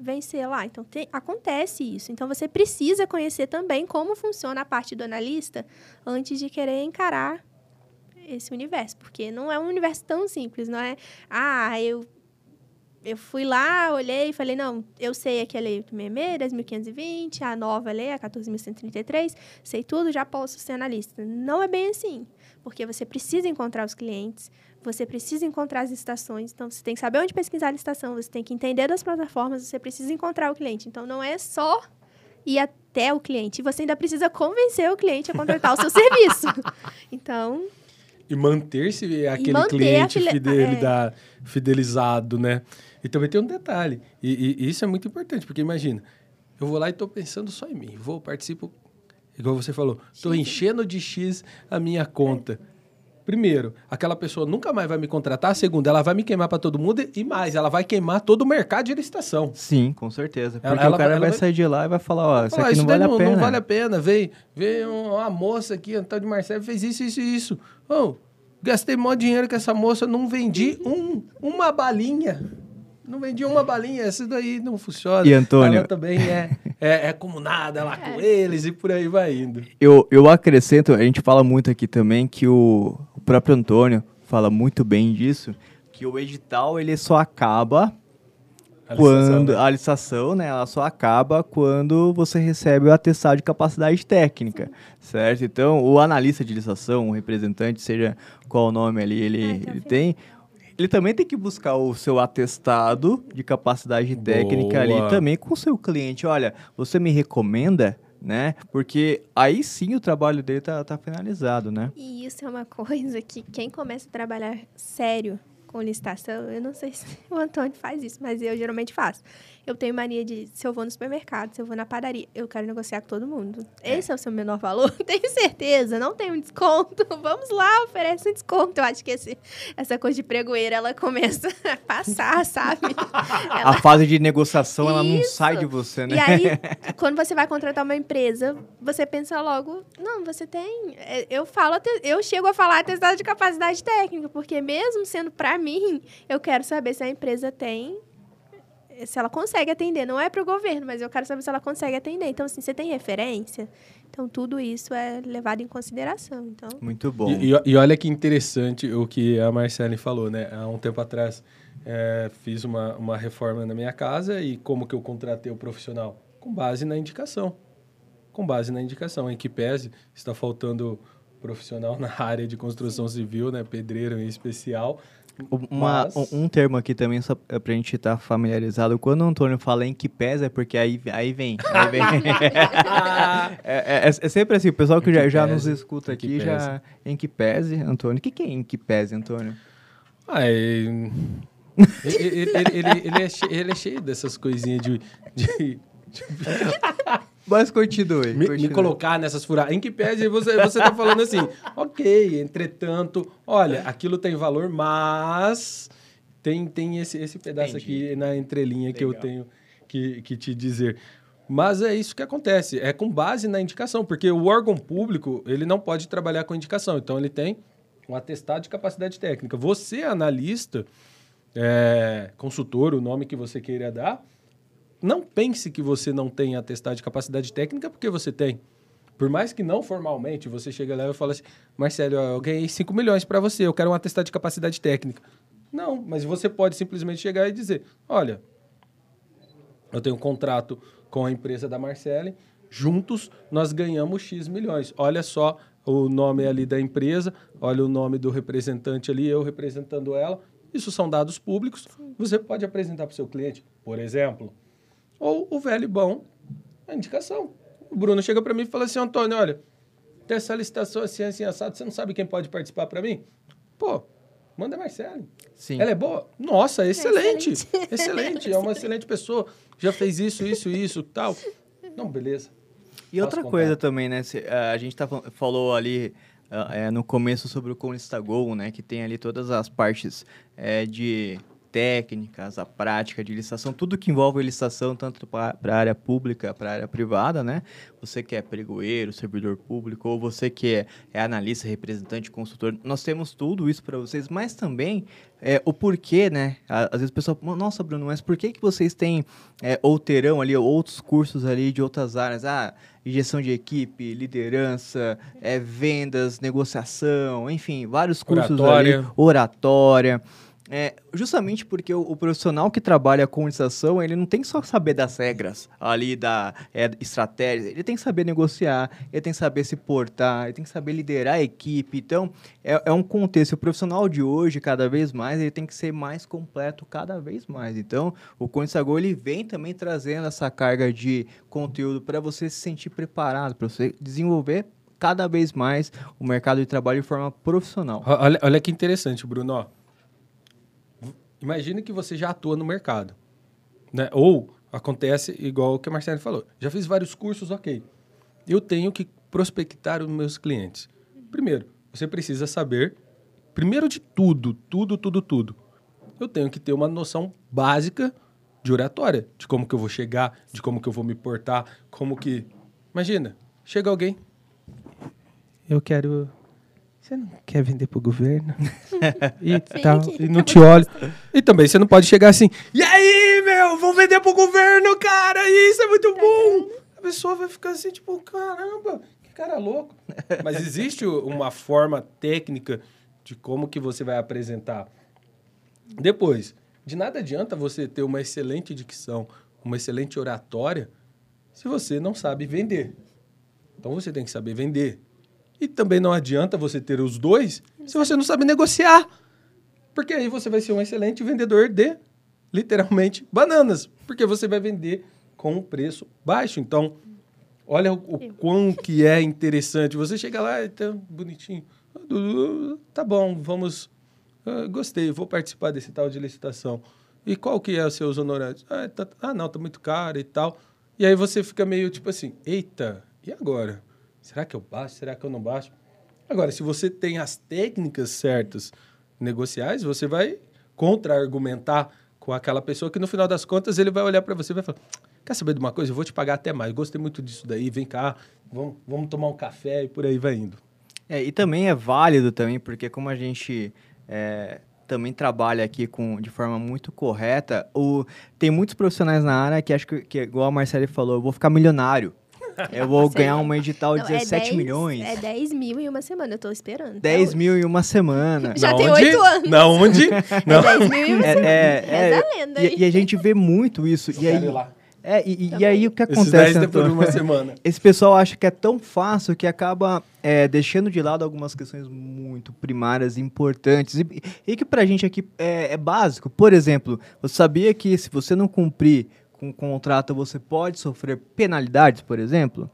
vencer lá. Então, tem, acontece isso. Então, você precisa conhecer também como funciona a parte do analista antes de querer encarar esse universo. Porque não é um universo tão simples, não é... Ah, eu, eu fui lá, olhei e falei, não, eu sei aqui a lei 866, 10.520, a nova lei, a 14.133, sei tudo, já posso ser analista. Não é bem assim. Porque você precisa encontrar os clientes, você precisa encontrar as estações, então você tem que saber onde pesquisar a estação, você tem que entender das plataformas, você precisa encontrar o cliente. Então não é só ir até o cliente, você ainda precisa convencer o cliente a contratar o seu serviço. Então. E manter-se aquele manter cliente é. fidelizado, né? E também tem um detalhe, e, e, isso é muito importante, porque imagina, eu vou lá e estou pensando só em mim, vou, participo, igual você falou, estou enchendo de X a minha conta. Primeiro, aquela pessoa nunca mais vai me contratar. Segundo, ela vai me queimar para todo mundo. E mais, ela vai queimar todo o mercado de licitação. Sim, com certeza. Porque Ela- ela o cara vai- vai, sair de lá e vai falar, ó, isso aqui não vale a pena. Não vale a pena. Veio, veio uma moça aqui, a tal de Marcelo, fez isso, isso e isso. Ô, gastei mó dinheiro com essa moça, não vendi um, uma balinha. Não vendi uma balinha, essa daí não funciona. E, Antônio? Ela também é, é, é comunada lá com eles e por aí vai indo. Eu, eu acrescento, a gente fala muito aqui também que o, o próprio Antônio fala muito bem disso, que o edital ele só acaba A quando licitação, né? a licitação, né, ela só acaba quando você recebe o atestado de capacidade técnica, certo? Então, o analista de licitação, o representante, seja qual o nome ali ele, Ah, ele tem, ele também tem que buscar o seu atestado de capacidade técnica ali também com o seu cliente. Olha, você me recomenda, né? Porque aí sim o trabalho dele tá, tá finalizado, né? E isso é uma coisa que quem começa a trabalhar sério com licitação, eu não sei se o Antônio faz isso, mas eu geralmente faço. Eu tenho mania de, se eu vou no supermercado, se eu vou na padaria, eu quero negociar com todo mundo. Esse é o seu menor valor? Tenho certeza, não tem um desconto. Vamos lá, oferece um desconto. Eu acho que esse, essa coisa de pregoeira, ela começa a passar, sabe? Ela A fase de negociação, ela não Isso. sai de você, né? E aí, quando você vai contratar uma empresa, você pensa logo, não, você tem. é, Eu falo, eu chego a falar atestado de capacidade técnica, porque mesmo sendo pra mim, eu quero saber se a empresa tem. Se ela consegue atender, não é para o governo, mas eu quero saber se ela consegue atender. Então, assim, você tem referência? Então, tudo isso é levado em consideração. Então, Muito bom. E, e- e olha que interessante o que a Marcele falou, né? Há um tempo atrás é, fiz uma, uma reforma na minha casa e como que eu contratei o profissional? Com base na indicação. Com base na indicação. Em que pese está faltando profissional na área de construção civil, né? Pedreiro em especial. Uma- Mas- um, um termo aqui também, só é pra gente estar familiarizado. Quando o Antônio fala em que pesa, é porque aí, aí vem. Aí vem. é, é- é sempre assim, o pessoal que já, que já pese, nos escuta em aqui já. Em que pese, Antônio. O que, que é em que pese, Antônio? Ah, é- ele, ele, ele- ele- ele é cheio, ele é cheio dessas coisinhas de- de- de Mas continue. me, me continue. colocar nessas furadas. Em que pese você, você tá falando assim, ok, entretanto, olha, aquilo tem valor, mas tem, tem esse, esse pedaço Entendi. aqui na entrelinha que eu Legal. tenho que, que te dizer. Mas é isso que acontece, é com base na indicação, porque o órgão público, ele não pode trabalhar com indicação, então ele tem um atestado de capacidade técnica. Você, analista, é, consultor, o nome que você queira dar, não pense que você não tem atestado de capacidade técnica, porque você tem. Por mais que não formalmente, você chega lá e fala assim, Marcelo, eu ganhei 5 milhões para você, eu quero um atestado de capacidade técnica. Não, mas você pode simplesmente chegar e dizer, olha, eu tenho um contrato com a empresa da Marcele, juntos nós ganhamos X milhões. Olha só o nome ali da empresa, olha o nome do representante ali, eu representando ela. Isso são dados públicos, você pode apresentar para o seu cliente, por exemplo. Ou o velho bom, a indicação. O Bruno chega para mim e fala assim, Antônio, olha, tem essa licitação assim, assim, assado, você não sabe quem pode participar para mim? Pô, manda a Marcele. Sim. Ela é boa? Nossa, excelente. excelente. Excelente. É uma excelente pessoa. Já fez isso, isso, isso, tal. Não, beleza. E Posso outra contar? coisa também, né? se- a gente tá, fal- falou ali ah, é, no começo sobre o Constagol, né? Que tem ali todas as partes é, de técnicas, a prática de licitação, tudo que envolve licitação, tanto para a área pública, para a área privada, né? Você que é pregoeiro, servidor público, ou você que é, é analista, representante, consultor, nós temos tudo isso para vocês, mas também é, o porquê, né? Às vezes o pessoal, nossa, Bruno, mas por que, que vocês têm é, ou terão ali outros cursos ali de outras áreas? Ah, gestão de equipe, liderança, é, vendas, negociação, enfim, vários cursos Oratória. ali, oratória. É, justamente porque o, o profissional que trabalha com licitação, ele não tem só saber das regras ali, da é, estratégia, ele tem que saber negociar, ele tem que saber se portar, ele tem que saber liderar a equipe. Então, é, é um contexto. O profissional de hoje, cada vez mais, ele tem que ser mais completo cada vez mais. Então, o Consagol, ele vem também trazendo essa carga de conteúdo para você se sentir preparado, para você desenvolver cada vez mais o mercado de trabalho de forma profissional. Olha, olha que interessante, Bruno. Imagina que você já atua no mercado. Né? Ou acontece igual o que a Marcelo falou. Já fiz vários cursos, ok. Eu tenho que prospectar os meus clientes. Primeiro, você precisa saber primeiro de tudo, tudo, tudo, tudo, eu tenho que ter uma noção básica de oratória, de como que eu vou chegar, de como que eu vou me portar, como que... Imagina, chega alguém, eu quero... Você não quer vender pro governo? e tal, e não te de olho. E também você não pode chegar assim, e aí, meu, vou vender pro governo, cara, isso é muito bom. A pessoa vai ficar assim, tipo, caramba, que cara louco. Mas existe uma forma técnica de como que você vai apresentar. Depois, de nada adianta você ter uma excelente dicção, uma excelente oratória, se você não sabe vender. Então você tem que saber vender. E também não adianta você ter os dois se você não sabe negociar. Porque aí você vai ser um excelente vendedor de, literalmente, bananas. Porque você vai vender com um preço baixo. Então, olha o, o quão que é interessante. Você chega lá e tá bonitinho. "Ah, Tá bom, vamos... ah, gostei, vou participar desse tal de licitação. E qual que é os seus honorários? Ah, tá- ah, não, tá muito caro e tal. E aí você fica meio tipo assim, eita, e agora? Será que eu baixo? Será que eu não baixo? Agora, se você tem as técnicas certas negociais, você vai contra-argumentar com aquela pessoa que no final das contas ele vai olhar para você e vai falar: Quer saber de uma coisa? Eu vou te pagar até mais. Gostei muito disso daí. Vem cá, vamos, vamos tomar um café e por aí vai indo. É, e também é válido também, porque como a gente é, também trabalha aqui com, de forma muito correta, o, tem muitos profissionais na área que acham que, que, igual a Marcele falou, eu vou ficar milionário. Eu vou Sei. ganhar uma edital de Não, é 17 10 milhões. É 10 mil em uma semana, eu tô esperando. 10 mil em uma semana. Já Na tem onde? oito anos. Na onde? Não. É 10 mil em uma É, semana. é, é, a lenda aí. e, e a gente vê muito isso. E aí, lá. é, e, e- Também. aí o que Esses acontece, 10 depois de Antônio? uma semana. Esse pessoal acha que é tão fácil que acaba é, deixando de lado algumas questões muito primárias importantes e, e que pra gente aqui é, é básico. Por exemplo, você sabia que se você não cumprir com o contrato, você pode sofrer penalidades, por exemplo?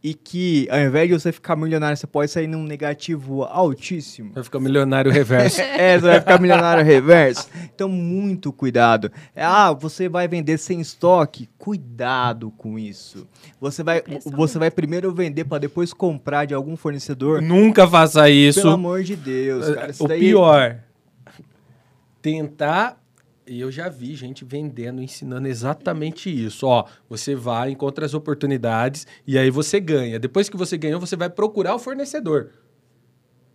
E que ao invés de você ficar milionário, você pode sair num negativo altíssimo. Vai ficar milionário reverso. É, você vai ficar milionário reverso. Então, muito cuidado. Ah, você vai vender sem estoque? Cuidado com isso. Você vai, você vai primeiro vender para depois comprar de algum fornecedor? Nunca faça isso. Pelo amor de Deus, cara. Isso o daí- pior, tentar. E eu já vi gente vendendo, ensinando exatamente isso. Ó, você vai, encontra as oportunidades e aí você ganha. Depois que você ganhou, você vai procurar o fornecedor.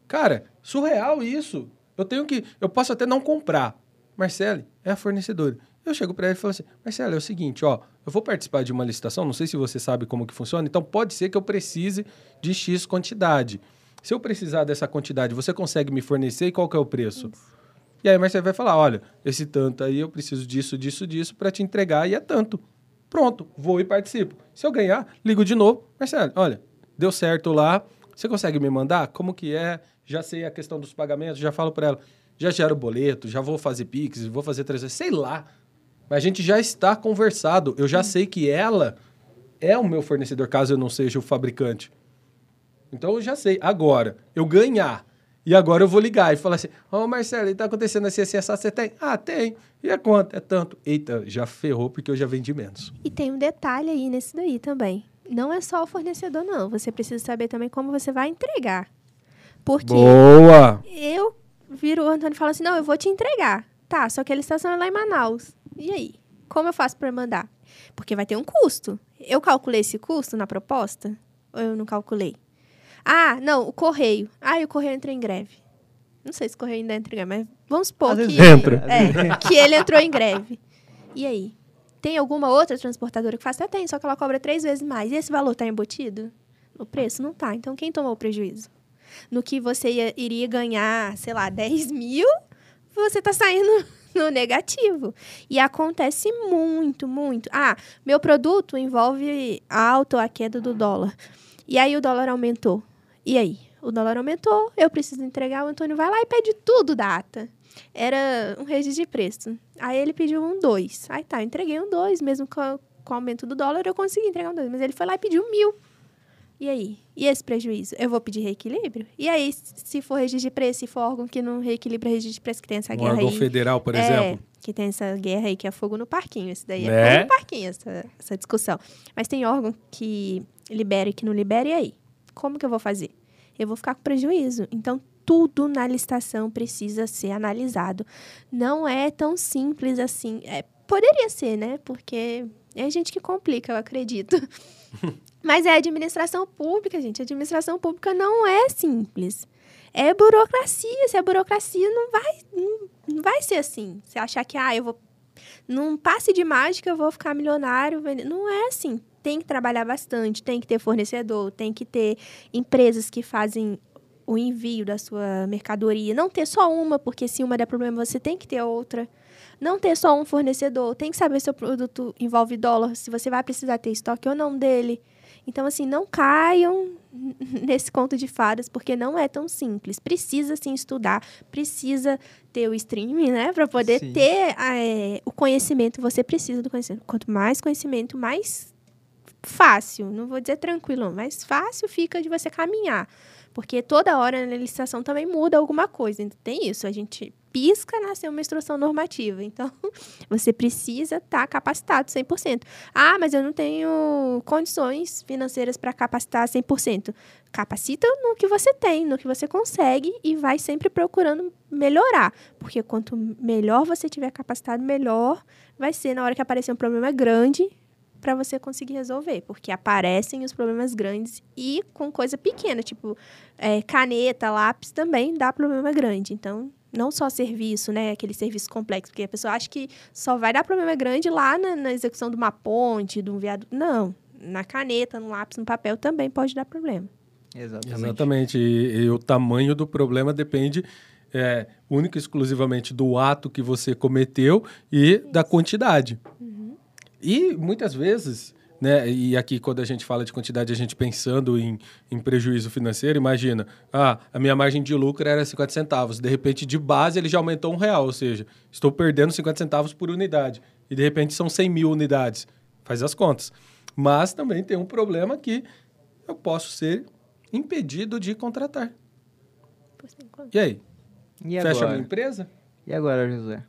Cara, surreal isso. Eu tenho que. Eu posso até não comprar. Marcele é a fornecedora. Eu chego para ela e falo assim: Marcele, é o seguinte, ó, eu vou participar de uma licitação, não sei se você sabe como que funciona, então pode ser que eu precise de X quantidade. Se eu precisar dessa quantidade, você consegue me fornecer e qual que é o preço? E aí a Marcele vai falar: olha, esse tanto aí eu preciso disso, disso, disso para te entregar e é tanto. Pronto, vou e participo. Se eu ganhar, ligo de novo. Marcelo, olha, deu certo lá. Você consegue me mandar? Como que é? Já sei a questão dos pagamentos, já falo para ela. Já gero o boleto, já vou fazer Pix, vou fazer 300, sei lá. Mas a gente já está conversado. Eu já sei que ela é o meu fornecedor, caso eu não seja o fabricante. Então eu já sei. Agora, eu ganhar. E agora eu vou ligar e falar assim: Ô Marcelo, está acontecendo assim, assim, assim, você tem? Ah, tem. E é quanto? É tanto. Eita, já ferrou porque eu já vendi menos. E tem um detalhe aí nesse daí também. Não é só o fornecedor, não. Você precisa saber também como você vai entregar. Porque Boa! eu viro o Antônio e falo assim: não, eu vou te entregar. Tá, só que a licitação é lá em Manaus. E aí? Como eu faço para mandar? Porque vai ter um custo. Eu calculei esse custo na proposta? Ou eu não calculei? Ah, não, o correio. Ah, e o correio entrou em greve. Não sei se o correio ainda entra em greve, mas vamos supor Às que. vezes Entra. É, que ele entrou em greve. E aí? Tem alguma outra transportadora que faz? Até tem, só que ela cobra três vezes mais. E esse valor está embutido? O preço não tá. Então, quem tomou o prejuízo? No que você ia- iria ganhar, sei lá, 10 mil, você tá saindo no negativo. E acontece muito, muito. Ah, meu produto envolve a alta ou a queda do dólar. E aí o dólar aumentou. E aí? O dólar aumentou, eu preciso entregar, o Antônio vai lá e pede tudo da ata. Era um registro de preço. Aí ele pediu um 2. Aí tá, entreguei um 2, mesmo com, com o aumento do dólar, eu consegui entregar um 2. Mas ele foi lá e pediu mil. E aí? E esse prejuízo? Eu vou pedir reequilíbrio? E aí, se for registro de preço, se for órgão que não reequilibra registro de preço, que tem essa Um guerra órgão aí. federal, por é, exemplo. que tem essa guerra aí que é fogo no parquinho. Esse daí é Né? fogo no parquinho, essa, essa discussão. Mas tem órgão que libera e que não libera, e aí? Como que eu vou fazer? Eu vou ficar com prejuízo. Então, tudo na licitação precisa ser analisado. Não é tão simples assim. É, poderia ser, né? Porque é gente que complica, eu acredito. Mas é administração pública, gente. A administração pública não é simples. É burocracia. Se é burocracia, não vai, não vai ser assim. Você achar que, ah, eu vou. Num passe de mágica eu vou ficar milionário. Não é assim. Tem que trabalhar bastante, tem que ter fornecedor, tem que ter empresas que fazem o envio da sua mercadoria. Não ter só uma, porque se uma der problema, você tem que ter outra. Não ter só um fornecedor. Tem que saber se o produto envolve dólar, se você vai precisar ter estoque ou não dele. Então, assim, não caiam nesse conto de fadas, porque não é tão simples. Precisa, sim, estudar, precisa ter o streaming, né? Para poder sim. ter é, o conhecimento. Você precisa do conhecimento. Quanto mais conhecimento, mais fácil. Não vou dizer tranquilo, mas fácil fica de você caminhar. Porque toda hora na licitação também muda alguma coisa. Então, tem isso. A gente pisca, nasceu uma instrução normativa. Então, você precisa estar tá capacitado 100%. Ah, mas eu não tenho condições financeiras para capacitar 100%. Capacita no que você tem, no que você consegue e vai sempre procurando melhorar. Porque quanto melhor você tiver capacitado, melhor vai ser na hora que aparecer um problema grande, para você conseguir resolver, porque aparecem os problemas grandes e com coisa pequena, tipo é, caneta, lápis também dá problema grande. Então, não só serviço, né, aquele serviço complexo, porque a pessoa acha que só vai dar problema grande lá na, na execução de uma ponte, de um viaduto. Não, na caneta, no lápis, no papel também pode dar problema. Exatamente. Exatamente. E, e o tamanho do problema depende é, única e exclusivamente do ato que você cometeu e Isso. da quantidade. E muitas vezes, né, e aqui quando a gente fala de quantidade, a gente pensando em, em prejuízo financeiro, imagina, ah, a minha margem de lucro era 50 centavos, de repente de base ele já aumentou um real, ou seja, estou perdendo 50 centavos por unidade, e de repente são 100 mil unidades, faz as contas. Mas também tem um problema que eu posso ser impedido de contratar. E aí? E Fecha a minha empresa? E agora, José?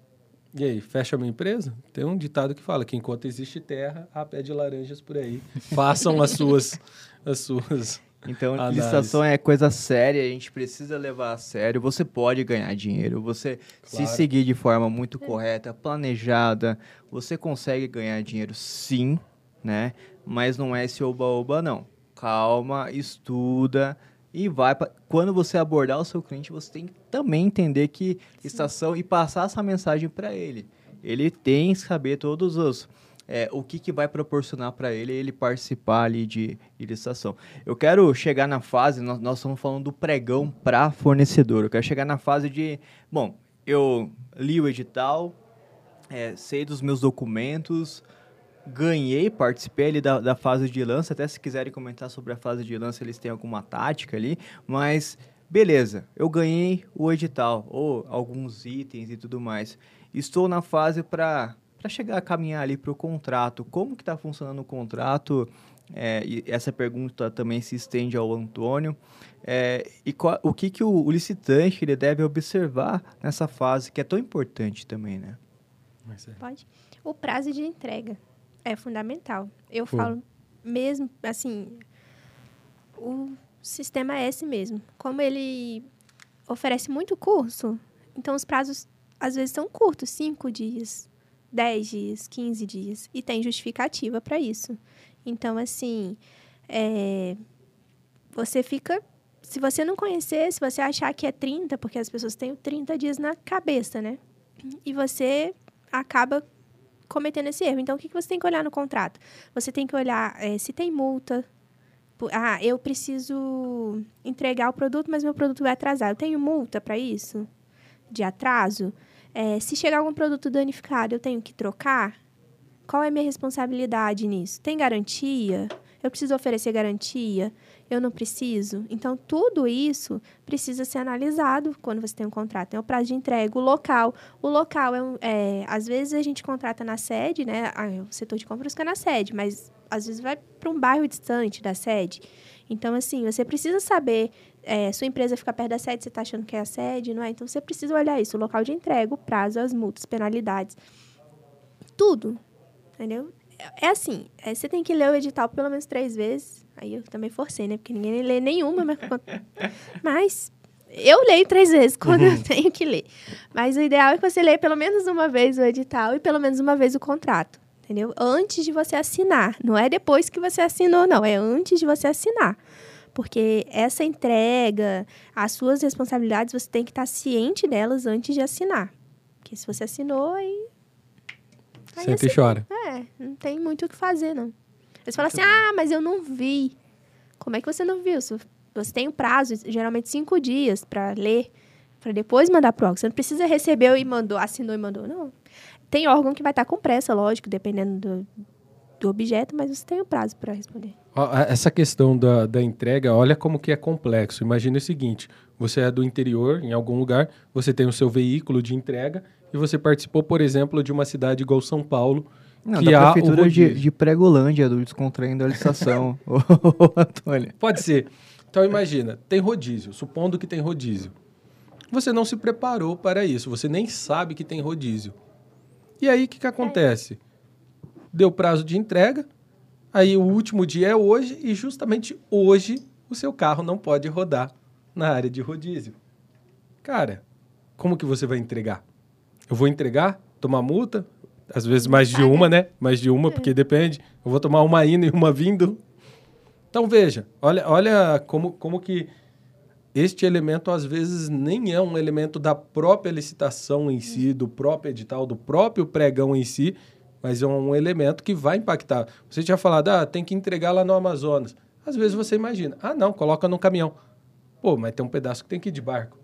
E aí, fecha uma empresa? Tem um ditado que fala que enquanto existe terra, há pé de laranjas por aí. Façam as suas, as suas então, análises. licitação é coisa séria, a gente precisa levar a sério. Você pode ganhar dinheiro, você claro. se seguir de forma muito correta, planejada, você consegue ganhar dinheiro sim, né? Mas não é esse oba-oba, não. Calma, estuda, e vai pra, quando você abordar o seu cliente, você tem que também entender que estação e passar essa mensagem para ele. Ele tem que saber todos os é, o que, que vai proporcionar para ele ele participar ali de, de licitação. Eu quero chegar na fase, nós, nós estamos falando do pregão para fornecedor. Eu quero chegar na fase de, bom, eu li o edital, é, sei dos meus documentos, ganhei, participei ali da, da fase de lança. Até se quiserem comentar sobre a fase de lança, eles têm alguma tática ali. Mas, beleza, eu ganhei o edital, ou alguns itens e tudo mais. Estou na fase para chegar a caminhar ali para o contrato. Como que está funcionando o contrato? É, e essa pergunta também se estende ao Antônio. É, e qual, o que, que o, o licitante ele deve observar nessa fase que é tão importante também, né? Pode. O prazo de entrega. É fundamental. Eu Pô. falo mesmo, assim, o sistema é esse mesmo. Como ele oferece muito curso, então os prazos às vezes são curtos, cinco dias, dez dias, quinze dias, e tem justificativa para isso. Então, assim, é, você fica. Se você não conhecer, se você achar que é 30, porque as pessoas têm 30 dias na cabeça, né? E você acaba cometendo esse erro. Então, o que, você tem que olhar no contrato? Você tem que olhar é, se tem multa. Ah, eu preciso entregar o produto, mas meu produto vai atrasar. Eu tenho multa para isso? De atraso? É, se chegar algum produto danificado, eu tenho que trocar? Qual é a minha responsabilidade nisso? Tem garantia? Eu preciso oferecer garantia? Eu não preciso? Então, tudo isso precisa ser analisado quando você tem um contrato. Tem o prazo de entrega, o local. O local, é, é às vezes a gente contrata na sede, né? Ah, o setor de compras fica na sede, mas às vezes vai para um bairro distante da sede. Então, assim, você precisa saber, é, sua empresa fica perto da sede, você está achando que é a sede, não é? Então, você precisa olhar isso, o local de entrega, o prazo, as multas, penalidades, tudo, entendeu? É, assim, é, você tem que ler o edital pelo menos três vezes, Aí eu também forcei, né? Porque ninguém lê nenhuma. Mas, mas Eu leio três vezes quando eu tenho que ler. Mas o ideal é que você leia pelo menos uma vez o edital e pelo menos uma vez o contrato. Entendeu? Antes de você assinar. Não é depois que você assinou, não. É antes de você assinar. Porque essa entrega, as suas responsabilidades, você tem que estar ciente delas antes de assinar. Porque se você assinou, aí. Aí Senta e assinou. chora. É, não tem muito o que fazer, não. Você fala assim, ah, mas eu não vi. Como é que você não viu? Você tem um prazo, geralmente cinco dias, para ler, para depois mandar pro órgão. Você não precisa receber e mandou, assinou e mandou, não. Tem órgão que vai estar com pressa, lógico, dependendo do, do objeto, mas você tem um prazo para responder. Essa questão da, da entrega, olha como que é complexo. Imagina o seguinte: você é do interior, em algum lugar, você tem o seu veículo de entrega e você participou, por exemplo, de uma cidade igual São Paulo, Não, que da há prefeitura de, de Pregolândia, do Descontraindo a Licitação. Ô, Antônio. Pode ser. Então imagina, tem rodízio, supondo que tem rodízio. Você não se preparou para isso, você nem sabe que tem rodízio. E aí o que, que acontece? Deu prazo de entrega, aí o último dia é hoje e justamente hoje o seu carro não pode rodar na área de rodízio. Cara, como que você vai entregar? Eu vou entregar, tomar multa, às vezes mais de uma, né? Mais de uma, porque depende. Eu vou tomar uma indo e uma vindo. Então veja, olha, olha como, como que este elemento às vezes nem é um elemento da própria licitação em si, do próprio edital, do próprio pregão em si, mas é um elemento que vai impactar. Você tinha falado, ah, tem que entregar lá no Amazonas. Às vezes você imagina, ah, não, coloca num caminhão. Pô, mas tem um pedaço que tem que ir de barco.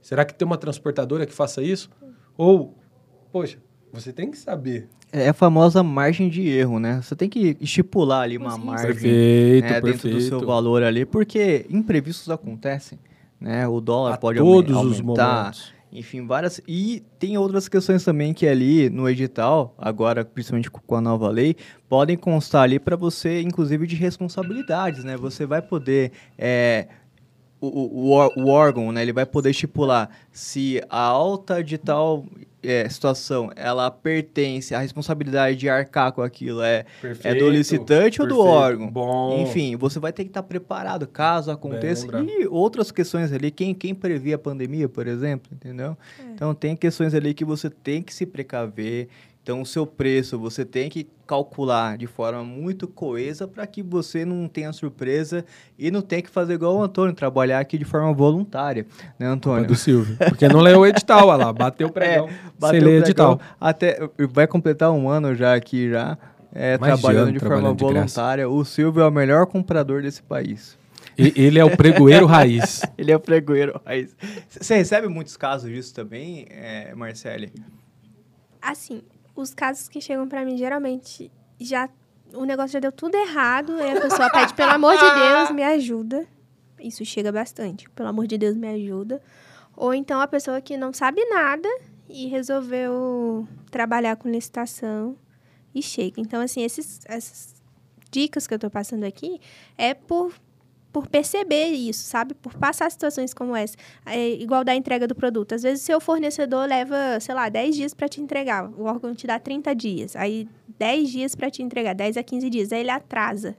Será que tem uma transportadora que faça isso? Ou, poxa, você tem que saber. É a famosa margem de erro, né? Você tem que estipular ali uma Sim. margem Perfeito, né, dentro do seu perfeito. valor ali, porque imprevistos acontecem, né? O dólar A pode todos os aumentar, momentos. enfim, várias. E tem outras questões também que ali no edital, agora principalmente com a nova lei, podem constar ali para você, inclusive de responsabilidades, né? Você vai poder é, o, o, o ór- o órgão, né, ele vai poder estipular se a alta de tal é, situação, ela pertence à responsabilidade de arcar com aquilo, é, é do Perfeito, licitante ou do perfeito. órgão? Bom. Enfim, você vai ter que estar preparado caso aconteça. E outras questões ali, quem, quem previa a pandemia, por exemplo, entendeu? Então, tem questões ali que você tem que se precaver. Então, o seu preço você tem que calcular de forma muito coesa para que você não tenha surpresa e não tenha que fazer igual o Antônio, trabalhar aqui de forma voluntária, né, Antônio? do Silvio. Porque não leu o edital, olha lá, bateu o pregão. É, Você bateu lê o edital. Até, vai completar um ano já aqui, já, é, Mais de trabalhando de forma trabalhando de graça. voluntária. O Silvio é o melhor comprador desse país. E- Ele é o pregoeiro raiz. Ele é pregoeiro. raiz. Você recebe muitos casos disso também, é, Marcele? Assim, os casos que chegam pra mim, geralmente, já o negócio já deu tudo errado, e a pessoa pede, pelo amor de Deus, me ajuda. Isso chega bastante. Pelo amor de Deus, me ajuda. Ou então a pessoa que não sabe nada e resolveu trabalhar com licitação e chega. Então, assim, esses, essas dicas que eu tô passando aqui é por, por perceber isso, sabe? Por passar situações como essa. É igual da entrega do produto. Às vezes, seu fornecedor leva, sei lá, 10 dias para te entregar. O órgão te dá 30 dias. Aí, 10 dias para te entregar, 10 a 15 dias. Aí, ele atrasa.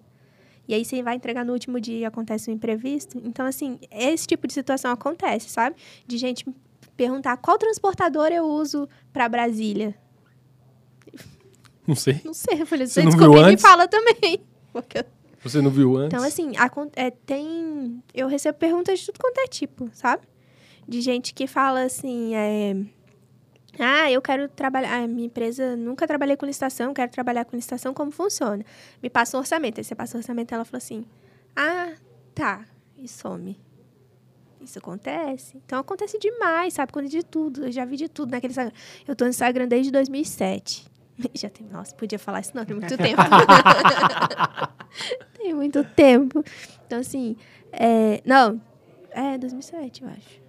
E aí, você vai entregar no último dia e acontece um imprevisto. Então, assim, esse tipo de situação acontece, sabe? De gente perguntar qual transportador eu uso para Brasília. Não sei. Não sei, eu falei, Você você me antes? fala também. Porque eu Você não viu antes? então, assim, acon- é, tem. Eu recebo perguntas de tudo quanto é tipo, sabe? De gente que fala assim, é. Ah, eu quero trabalhar. Ah, minha empresa nunca trabalhei com licitação, quero trabalhar com licitação, como funciona? Me passa um orçamento. Aí você passa o orçamento ela fala assim: Ah, tá. E some. Isso acontece. Então acontece demais, sabe? Quando de tudo. Eu já vi de tudo naquele Instagram. Eu tô no Instagram desde 2007. Já tem. Nossa, podia falar isso não, tem muito tempo. tem muito tempo. Então, assim. É, não. É 2007, eu acho.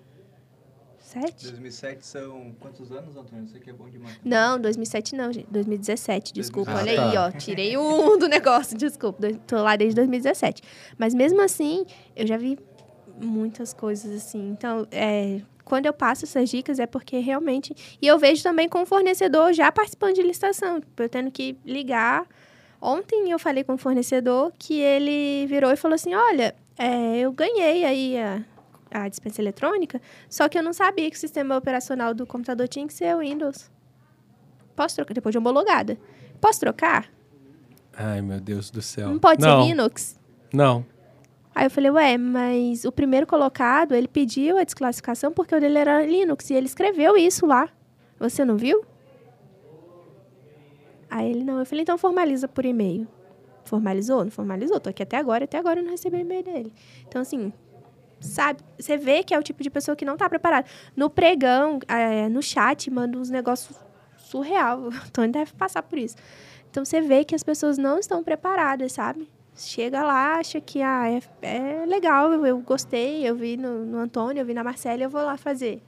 Sete? 2007 são quantos anos, Antônio? Você que é bom de matemática. Não, 2007 não, gente. 2017, desculpa. 2017. Olha aí, Ah, ó. Tirei um do negócio, desculpa. Tô lá desde 2017. Mas mesmo assim, eu já vi muitas coisas assim. Então, é, quando eu passo essas dicas é porque realmente. E eu vejo também com o fornecedor já participando de licitação. Eu tendo que ligar. Ontem eu falei com o fornecedor que ele virou e falou assim: olha, é, eu ganhei aí a. a dispensa eletrônica, só que eu não sabia que o sistema operacional do computador tinha que ser o Windows. Posso trocar? Depois de homologada. Posso trocar? Ai, meu Deus do céu. Não pode não, ser Linux? Não. Aí eu falei, ué, mas o primeiro colocado, ele pediu a desclassificação porque o dele era Linux e ele escreveu isso lá. Você não viu? Aí ele, não. Eu falei, então formaliza por e-mail. Formalizou? Não formalizou. Tô aqui até agora, até agora eu não recebi o e-mail dele. Então, assim, sabe? Você vê que é o tipo de pessoa que não tá preparada. No pregão, é, no chat, manda uns negócios surreal. O Tony deve passar por isso. Então, você vê que as pessoas não estão preparadas, sabe? Chega lá, acha que ah, é, é legal, eu, eu, gostei, eu vi no, no Antônio, eu vi na Marcela, eu vou lá fazer.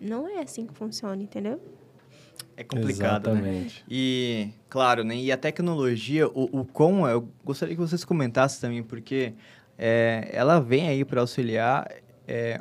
Não é assim que funciona, entendeu? É complicado, né? Exatamente. né? E, claro, né? E a tecnologia, o, o com, eu gostaria que vocês comentassem também, porque é, ela vem aí para auxiliar é,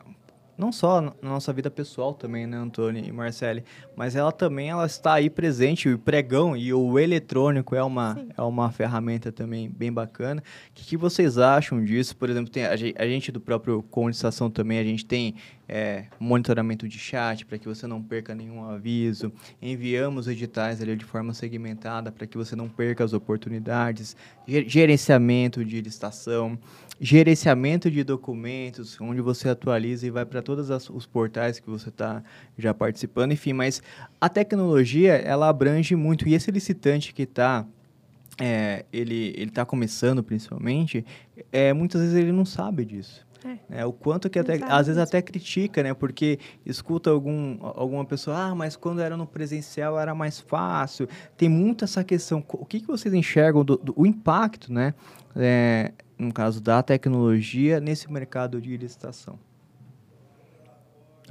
não só na nossa vida pessoal também, né, Antônio e Marcele, mas ela também ela está aí presente, o pregão e o eletrônico é uma, é uma ferramenta também bem bacana. O que, que vocês acham disso? Por exemplo, tem a, a gente do próprio Condensação também, a gente tem é, monitoramento de chat para que você não perca nenhum aviso, enviamos editais ali de forma segmentada para que você não perca as oportunidades, gerenciamento de licitação, gerenciamento de documentos, onde você atualiza e vai para todos os portais que você está já participando, enfim, mas a tecnologia, ela abrange muito, e esse licitante que está é, ele ele está começando principalmente, é, muitas vezes ele não sabe disso. É. é o quanto que até, às vezes até critica, né? Porque escuta algum, alguma pessoa, ah, mas quando era no presencial era mais fácil. Tem muito essa questão. O que, que vocês enxergam do, do o impacto, né? É, no caso da tecnologia, nesse mercado de licitação?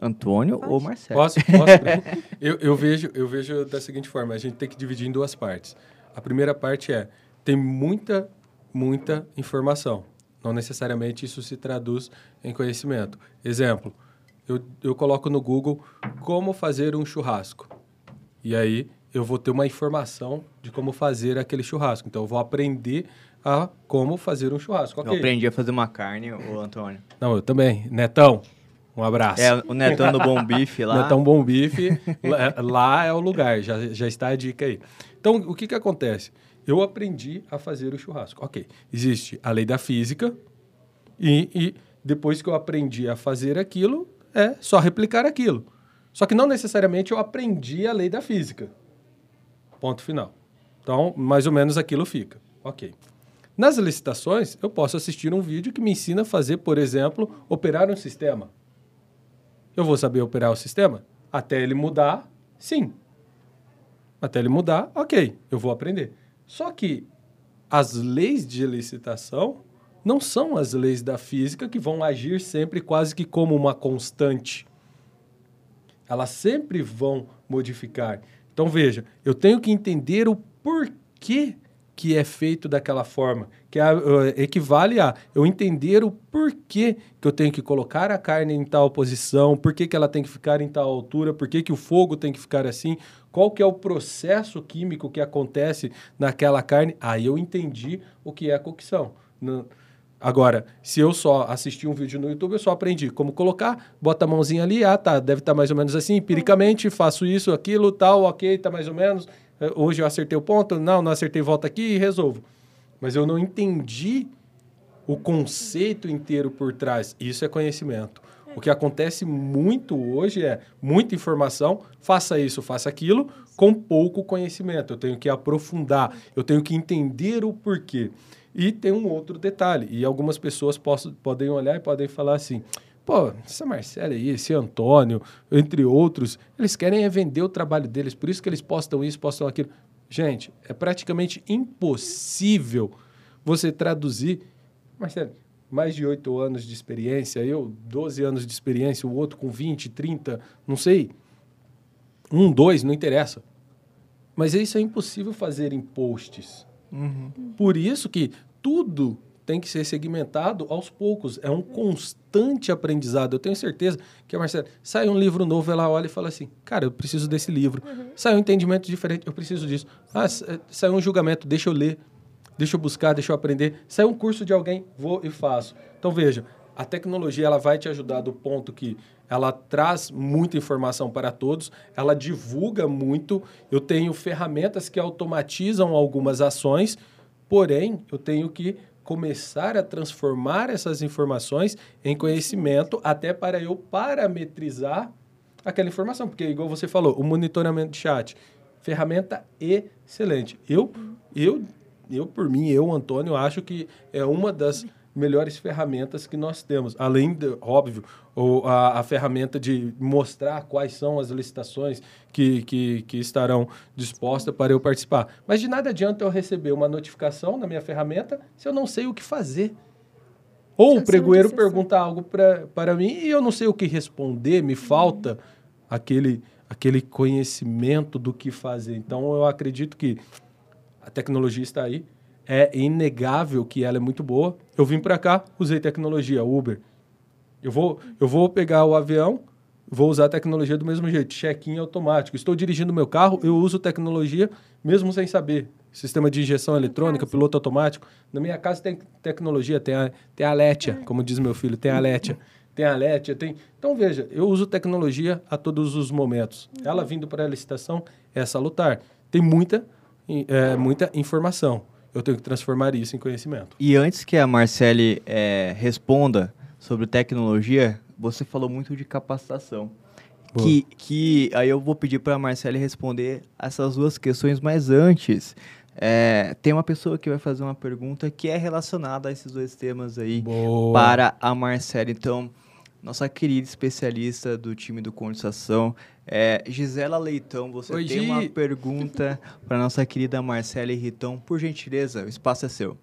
Antônio Pode. ou Marcelo? Posso? posso eu, eu, vejo, eu vejo da seguinte forma: a gente tem que dividir em duas partes. A primeira parte é: tem muita, muita informação. Não necessariamente isso se traduz em conhecimento. Exemplo: eu, eu coloco no Google como fazer um churrasco. E aí eu vou ter uma informação de como fazer aquele churrasco. Então eu vou aprender a como fazer um churrasco. Okay. Eu aprendi a fazer uma carne, o Antônio. Não, eu também. Netão, um abraço. É, o Netão do Bom Bife lá. Netão Bom Bife, lá é o lugar, já, já está a dica aí. Então, o que, que acontece? Eu aprendi a fazer o churrasco. Ok, existe a lei da física e, e depois que eu aprendi a fazer aquilo, é só replicar aquilo. Só que não necessariamente eu aprendi a lei da física. Ponto final. Então, mais ou menos aquilo fica. Ok. Nas licitações, eu posso assistir um vídeo que me ensina a fazer, por exemplo, operar um sistema. Eu vou saber operar o sistema? Até ele mudar, sim. Até ele mudar, ok, eu vou aprender. Só que as leis de licitação não são as leis da física que vão agir sempre quase que como uma constante. Elas sempre vão modificar. Então veja, eu tenho que entender o porquê que é feito daquela forma, que é, equivale a eu entender o porquê que eu tenho que colocar a carne em tal posição, por que ela tem que ficar em tal altura, por que o fogo tem que ficar assim, qual que é o processo químico que acontece naquela carne. Aí eu entendi o que é a cocção. Agora, se eu só assisti um vídeo no YouTube, eu só aprendi como colocar, bota a mãozinha ali, ah tá, deve estar tá mais ou menos assim, empiricamente, faço isso, aquilo, tal, ok, tá mais ou menos, hoje eu acertei o ponto, não, não acertei, volta aqui e resolvo. Mas eu não entendi o conceito inteiro por trás. Isso é conhecimento. O que acontece muito hoje é muita informação, faça isso, faça aquilo, com pouco conhecimento. Eu tenho que aprofundar, eu tenho que entender o porquê. E tem um outro detalhe, e algumas pessoas possam, podem olhar e podem falar assim: Pô, essa Marcela aí, esse Antônio, entre outros, eles querem é vender o trabalho deles, por isso que eles postam isso, postam aquilo. Gente, é praticamente impossível você traduzir. Marcelo, mais de oito anos de experiência, eu 12 anos de experiência, o outro com 20, 30, não sei. Um, dois, não interessa. Mas isso é impossível fazer em posts. Uhum. Por isso que tudo tem que ser segmentado aos poucos. É um constante aprendizado. Eu tenho certeza que a Marcela sai um livro novo, ela olha e fala assim: Cara, eu preciso desse livro. Uhum. Sai um entendimento diferente, eu preciso disso. Ah, sai um julgamento, deixa eu ler, deixa eu buscar, deixa eu aprender. Sai um curso de alguém, vou e faço. Então veja, A tecnologia ela vai te ajudar do ponto que ela traz muita informação para todos, ela divulga muito. Eu tenho ferramentas que automatizam algumas ações, porém, eu tenho que começar a transformar essas informações em conhecimento até para eu parametrizar aquela informação, porque igual você falou, o monitoramento de chat, ferramenta excelente. Eu eu eu por mim, eu Antônio acho que é uma das melhores ferramentas que nós temos. Além, de, óbvio, ou a, a, ferramenta de mostrar quais são as licitações que, que, que estarão dispostas para eu participar. Mas de nada adianta eu receber uma notificação na minha ferramenta se eu não sei o que fazer. Ou o pregoeiro pergunta algo pra, para mim e eu não sei o que responder, me falta aquele, aquele conhecimento do que fazer. Então, eu acredito que a tecnologia está aí, é inegável que ela é muito boa. Eu vim para cá, usei tecnologia, Uber. Eu vou, eu vou pegar o avião, vou usar a tecnologia do mesmo jeito, check-in automático. Estou dirigindo meu carro, eu uso tecnologia mesmo sem saber. Sistema de injeção eletrônica, piloto automático. Na minha casa tem tecnologia, tem a, tem a Letia, como diz meu filho, tem a Letia. Tem a Letia, tem... Então, veja, eu uso tecnologia a todos os momentos. Ela vindo para a licitação é salutar. Tem muita, é, muita informação eu tenho que transformar isso em conhecimento. E antes que a Marcele é, responda sobre tecnologia, você falou muito de capacitação. Que, que aí eu vou pedir para a Marcele responder essas duas questões, mas antes, é, tem uma pessoa que vai fazer uma pergunta que é relacionada a esses dois temas aí Boa. para a Marcele. Então, nossa querida especialista do time do Condensação, é, Gisela Leitão, você Oi, tem Gi. uma pergunta para nossa querida Marcele Riton. Por gentileza, o espaço é seu.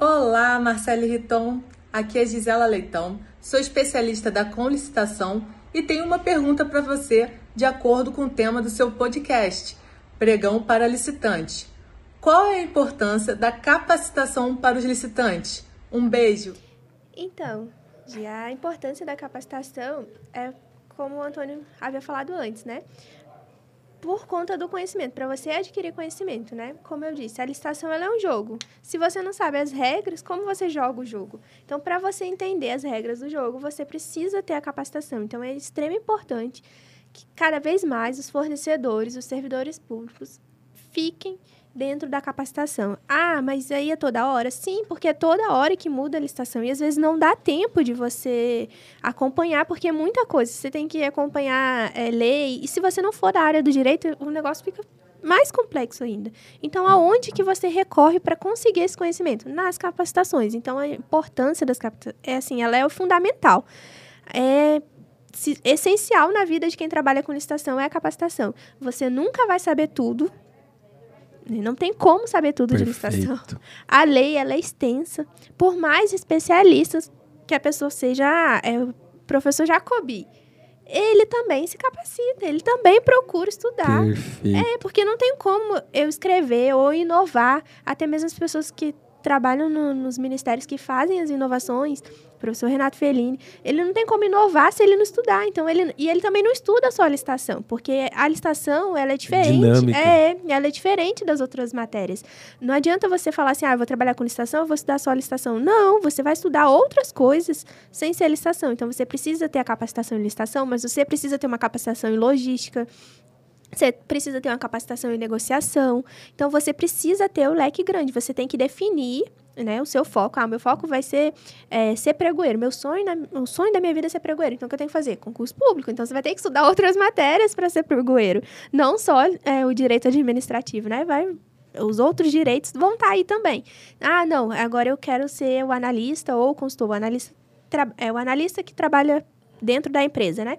Olá, Marcele Riton. Aqui é Gisela Leitão. Sou especialista da Conlicitação e tenho uma pergunta para você de acordo com o tema do seu podcast, Pregão para Licitante. Qual é a importância da capacitação para os licitantes? Um beijo. Então, a importância da capacitação é como o Antônio havia falado antes, né? Por conta do conhecimento, para você adquirir conhecimento, né? Como eu disse, a licitação é um jogo. Se você não sabe as regras, como você joga o jogo? Então, para você entender as regras do jogo, você precisa ter a capacitação. Então, é extremamente importante que cada vez mais os fornecedores, os servidores públicos fiquem dentro da capacitação. Ah, mas aí é toda hora? Sim, porque é toda hora que muda a licitação. E às vezes não dá tempo de você acompanhar, porque é muita coisa. Você tem que acompanhar é, lei. E se você não for da área do direito, o negócio fica mais complexo ainda. Então, aonde que você recorre para conseguir esse conhecimento? Nas capacitações. Então, a importância das capacitações, é assim, ela é fundamental. É essencial na vida de quem trabalha com licitação é a capacitação. Você nunca vai saber tudo, não tem como saber tudo Perfeito. de licitação. A lei ela é extensa. Por mais especialistas que a pessoa seja, é o professor Jacobi, ele também se capacita, ele também procura estudar. Perfeito. É, porque não tem como eu escrever ou inovar. Até mesmo as pessoas que trabalham no, nos ministérios que fazem as inovações, professor Renato Fellini, ele não tem como inovar se ele não estudar. Então ele e ele também não estuda só a licitação, porque a licitação ela é diferente. Dinâmica. É, ela é diferente das outras matérias. Não adianta você falar assim, ah, eu vou trabalhar com licitação, eu vou estudar só a licitação. Não, você vai estudar outras coisas sem ser licitação. Então você precisa ter a capacitação em licitação, mas você precisa ter uma capacitação em logística, você precisa ter uma capacitação em negociação. Então, você precisa ter o leque grande. Você tem que definir né, o seu foco. Ah, meu foco vai ser é, ser pregoeiro. Meu sonho, na, o sonho da minha vida é ser pregoeiro. Então, o que eu tenho que fazer? Concurso público. Então, você vai ter que estudar outras matérias para ser pregoeiro. Não só é, o direito administrativo, né? Vai, os outros direitos vão estar tá aí também. Ah, não, agora eu quero ser o analista ou consultor. O analista, é o analista que trabalha dentro da empresa, né?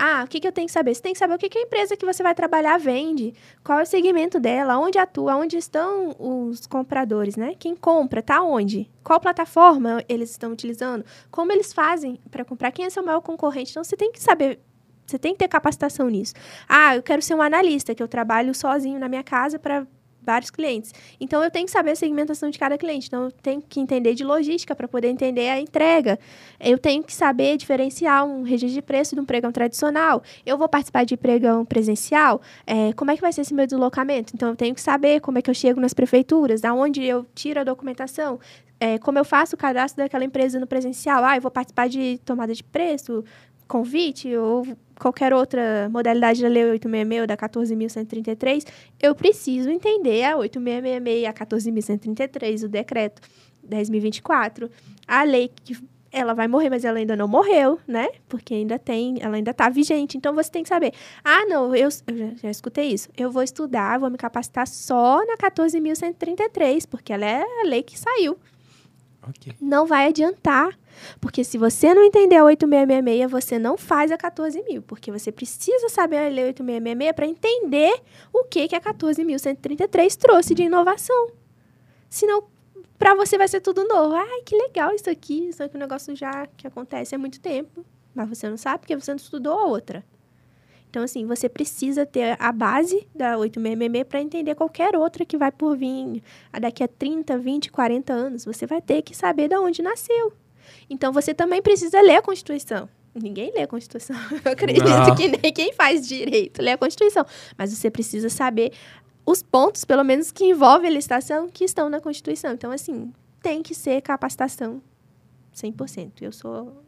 Ah, o que, que eu tenho que saber? Você tem que saber o que, que a empresa que você vai trabalhar vende, qual é o segmento dela, onde atua, onde estão os compradores, né? Quem compra, tá onde? Qual plataforma eles estão utilizando? Como eles fazem para comprar? Quem é seu maior concorrente? Então, você tem que saber você tem que ter capacitação nisso. Ah, eu quero ser um analista, que eu trabalho sozinho na minha casa para vários clientes. Então eu tenho que saber a segmentação de cada cliente. Então eu tenho que entender de logística para poder entender a entrega. Eu tenho que saber diferenciar um registro de preço de um pregão tradicional. Eu vou participar de pregão presencial. É, como é que vai ser esse meu deslocamento? Então eu tenho que saber como é que eu chego nas prefeituras, da onde eu tiro a documentação. É, como eu faço o cadastro daquela empresa no presencial? Ah, eu vou participar de tomada de preço, convite ou qualquer outra modalidade da Lei 866 ou da 14.133, eu preciso entender a 8666 e a 14.133, o decreto 10.024. A lei que ela vai morrer, mas ela ainda não morreu, né? Porque ainda tem, ela ainda está vigente. Então você tem que saber. Ah, não, eu, eu já, já, escutei isso. Eu vou estudar, vou me capacitar só na 14.133, porque ela é a lei que saiu. Okay. Não vai adiantar. Porque se você não entender a 8666, você não faz a 14 mil. Porque você precisa saber a lei 8666 para entender o que, que a 14.133 trouxe de inovação. Senão, para você vai ser tudo novo. Ai, que legal isso aqui. Isso é um negócio já que acontece há muito tempo. Mas você não sabe porque você não estudou a outra. Então, assim, você precisa ter a base da 8666 para entender qualquer outra que vai por vir daqui a 30, 20, 40 anos. Você vai ter que saber de onde nasceu. Então, você também precisa ler a Constituição. Ninguém lê a Constituição. Eu acredito não. que nem quem faz direito lê a Constituição. Mas você precisa saber os pontos, pelo menos, que envolvem a licitação, que estão na Constituição. Então, assim, tem que ser capacitação 100%. Eu sou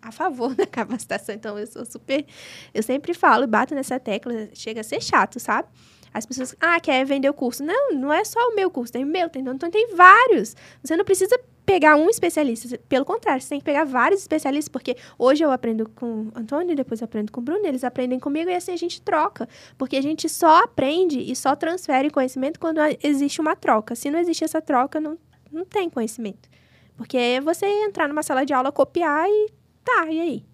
a favor da capacitação. Então, eu sou super. Eu sempre falo, bato nessa tecla, chega a ser chato, sabe? As pessoas, ah, quer vender o curso. Não, não é só o meu curso, tem o meu, tem, então tem vários. Você não precisa pegar um especialista. Pelo contrário, você tem que pegar vários especialistas, porque hoje eu aprendo com o Antônio, depois eu aprendo com o Bruno, eles aprendem comigo e assim a gente troca. Porque a gente só aprende e só transfere conhecimento quando existe uma troca. Se não existe essa troca, não, não tem conhecimento. Porque é você entrar numa sala de aula, copiar e Tá, e aí?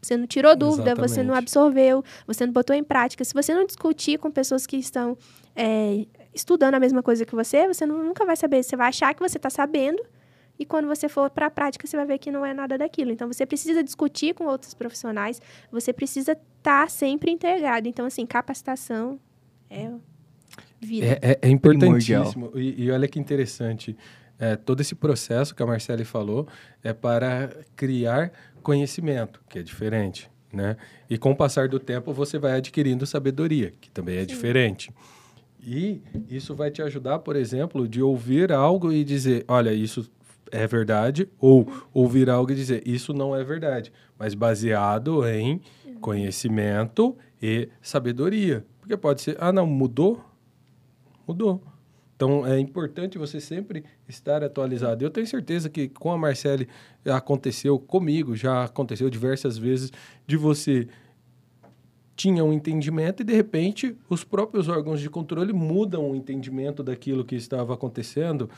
Você não tirou dúvida, Exatamente. você não absorveu, você não botou em prática. Se você não discutir com pessoas que estão é, estudando a mesma coisa que você, você nunca vai saber. Você vai achar que você está sabendo, e quando você for para a prática, você vai ver que não é nada daquilo. Então, você precisa discutir com outros profissionais, você precisa estar tá sempre integrado. Então, assim, capacitação é vida. É, é, é importantíssimo. E, e olha que interessante é, todo esse processo que a Marcele falou é para criar conhecimento, que é diferente, né? E com o passar do tempo você vai adquirindo sabedoria, que também é Sim. diferente. E isso vai te ajudar, por exemplo, de ouvir algo e dizer, olha, isso é verdade, ou ouvir algo e dizer, isso não é verdade, mas baseado em conhecimento e sabedoria. Porque pode ser, ah, não, mudou? Mudou. Então é importante você sempre estar atualizado. Eu tenho certeza que com a Marcele aconteceu comigo, já aconteceu diversas vezes de você tinha um entendimento e de repente os próprios órgãos de controle mudam o entendimento daquilo que estava acontecendo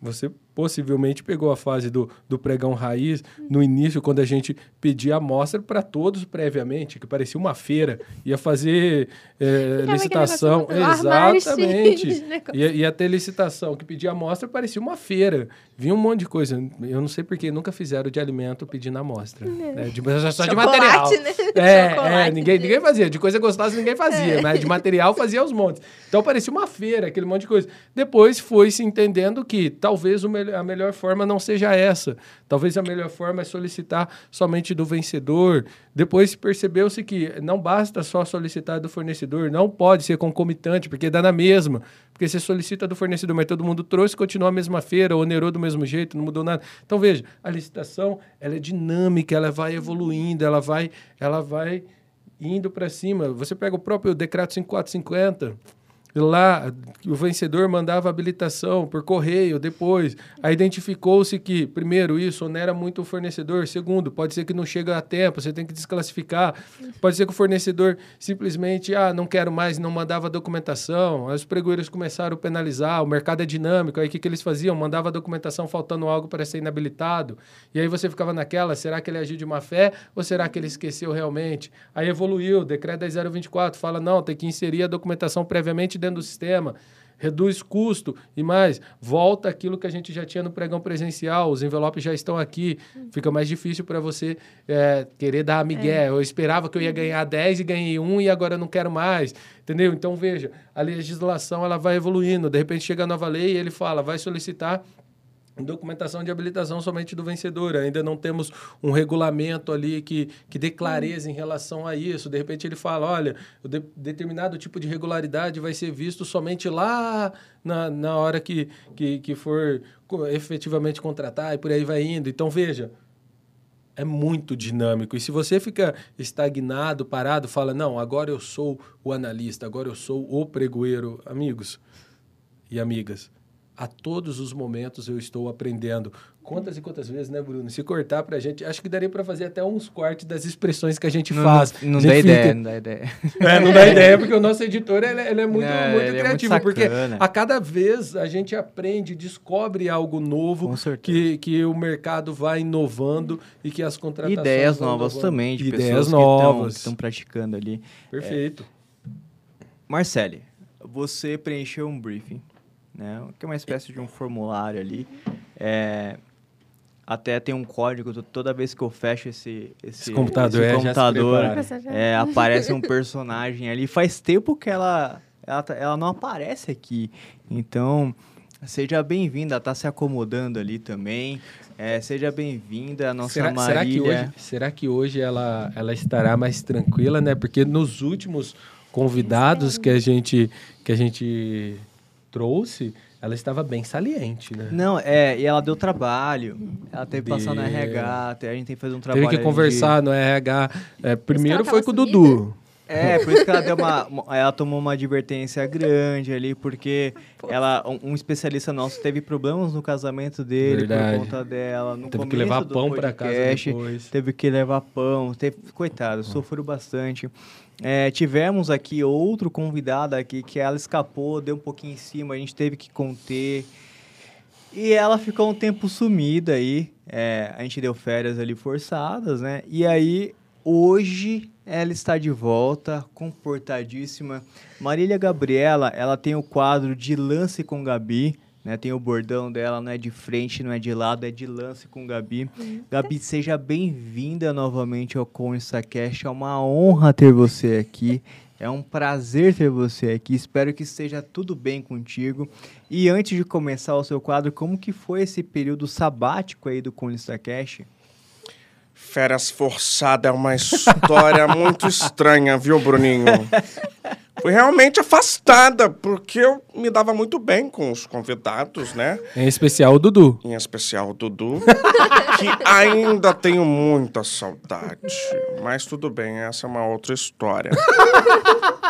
você possivelmente pegou a fase do, do pregão raiz no início, quando a gente pedia amostra para todos previamente, que parecia uma feira, ia fazer é, licitação. Exatamente. ia, ia ter licitação, que pedia amostra parecia uma feira. Vinha um monte de coisa. Eu não sei porque nunca fizeram de alimento pedindo amostra. Né? De, só de material. Né? É, é ninguém, ninguém fazia. De coisa gostosa ninguém fazia, é. mas de material fazia os montes. Então parecia uma feira, aquele monte de coisa. Depois foi se entendendo que talvez a melhor forma não seja essa. Talvez a melhor forma é solicitar somente do vencedor. Depois percebeu-se que não basta só solicitar do fornecedor, não pode ser concomitante, porque dá na mesma. Porque você solicita do fornecedor, mas todo mundo trouxe, continua a mesma feira, onerou do mesmo jeito, não mudou nada. Então veja, a licitação ela é dinâmica, ela vai evoluindo, ela vai, ela vai indo para cima. Você pega o próprio decreto 5450, Lá, o vencedor mandava habilitação por correio depois. Aí identificou-se que, primeiro, isso onera muito o fornecedor. Segundo, pode ser que não chega a tempo, você tem que desclassificar. Pode ser que o fornecedor simplesmente, ah, não quero mais, não mandava documentação. Aí os pregoeiros começaram a penalizar, o mercado é dinâmico. Aí o que, que eles faziam? Mandava documentação faltando algo para ser inabilitado. E aí você ficava naquela, será que ele agiu de má fé ou será que ele esqueceu realmente? Aí evoluiu, o decreto 10024 fala, não, tem que inserir a documentação previamente dentro do sistema. reduz custo e mais, volta aquilo que a gente já tinha no pregão presencial, os envelopes já estão aqui, fica mais difícil para você é, querer dar a migué. Eu esperava que eu ia ganhar 10 e ganhei 1 e agora não quero mais, entendeu? Então, veja, a legislação ela vai evoluindo, de repente chega a nova lei e ele fala, vai solicitar documentação de habilitação somente do vencedor. Ainda não temos um regulamento ali que, que dê clareza em relação a isso. De repente ele fala, olha, de, determinado tipo de regularidade vai ser visto somente lá na, na hora que, que, que for efetivamente contratar e por aí vai indo. Então, veja, é muito dinâmico. E se você fica estagnado, parado, fala, não, agora eu sou o analista, agora eu sou o pregoeiro, amigos e amigas, a todos os momentos eu estou aprendendo. Quantas e quantas vezes, né, Bruno? Se cortar pra gente, acho que daria para fazer até uns cortes das expressões que a gente não, faz. Não, não dá fica... ideia, não dá ideia. É, não dá ideia, porque o nosso editor ele, ele é muito, não, muito criativo. É muito porque a cada vez a gente aprende, descobre algo novo que, que o mercado vai inovando e que as contratações. Ideias novas inovando. também, de Ideias novas. que estão praticando ali. Perfeito. É. Marcele, você preencheu um briefing né? Que é uma espécie de um formulário ali. É, até tem um código, toda vez que eu fecho esse, esse, esse computador, esse é, computador é, aparece um personagem ali. Faz tempo que ela, ela, tá, ela não aparece aqui. Então, seja bem-vinda, está se acomodando ali também. É, seja bem-vinda, a nossa será, Marília. Será que hoje, será que hoje ela, ela estará mais tranquila, né? Porque nos últimos convidados que a gente, que a gente trouxe, ela estava bem saliente, né? Não, é, e ela deu trabalho. Ela teve que passar no RH, a gente tem que fazer um trabalho. Teve que conversar de... no RH. É, primeiro foi com o Dudu. É, por isso que ela deu uma, ela tomou uma advertência grande ali, porque ela, um, um, especialista nosso teve problemas no casamento dele Verdade. por conta dela. No teve que levar pão para casa depois. Teve que levar pão, teve, coitado, sofreu bastante. É, tivemos aqui outro convidado aqui que ela escapou, deu um pouquinho em cima, a gente teve que conter. E ela ficou um tempo sumida aí. É, a gente deu férias ali forçadas, né? E aí, hoje, ela está de volta, comportadíssima. Marília Gabriela, ela tem o quadro de Lance com Gabi. Né? Tem o bordão dela, não é de frente, não é de lado, é de lance com Gabi. Eita. Gabi, seja bem-vinda novamente ao ConstaCast. É uma honra ter você aqui. É um prazer ter você aqui. Espero que esteja tudo bem contigo. E antes de começar o seu quadro, como que foi esse período sabático aí do ConstaCast? Férias forçada é uma história muito estranha, viu, Bruninho? Fui realmente afastada, porque eu me dava muito bem com os convidados, né? Em especial o Dudu. Em especial o Dudu, que ainda tenho muita saudade. Mas tudo bem, essa é uma outra história.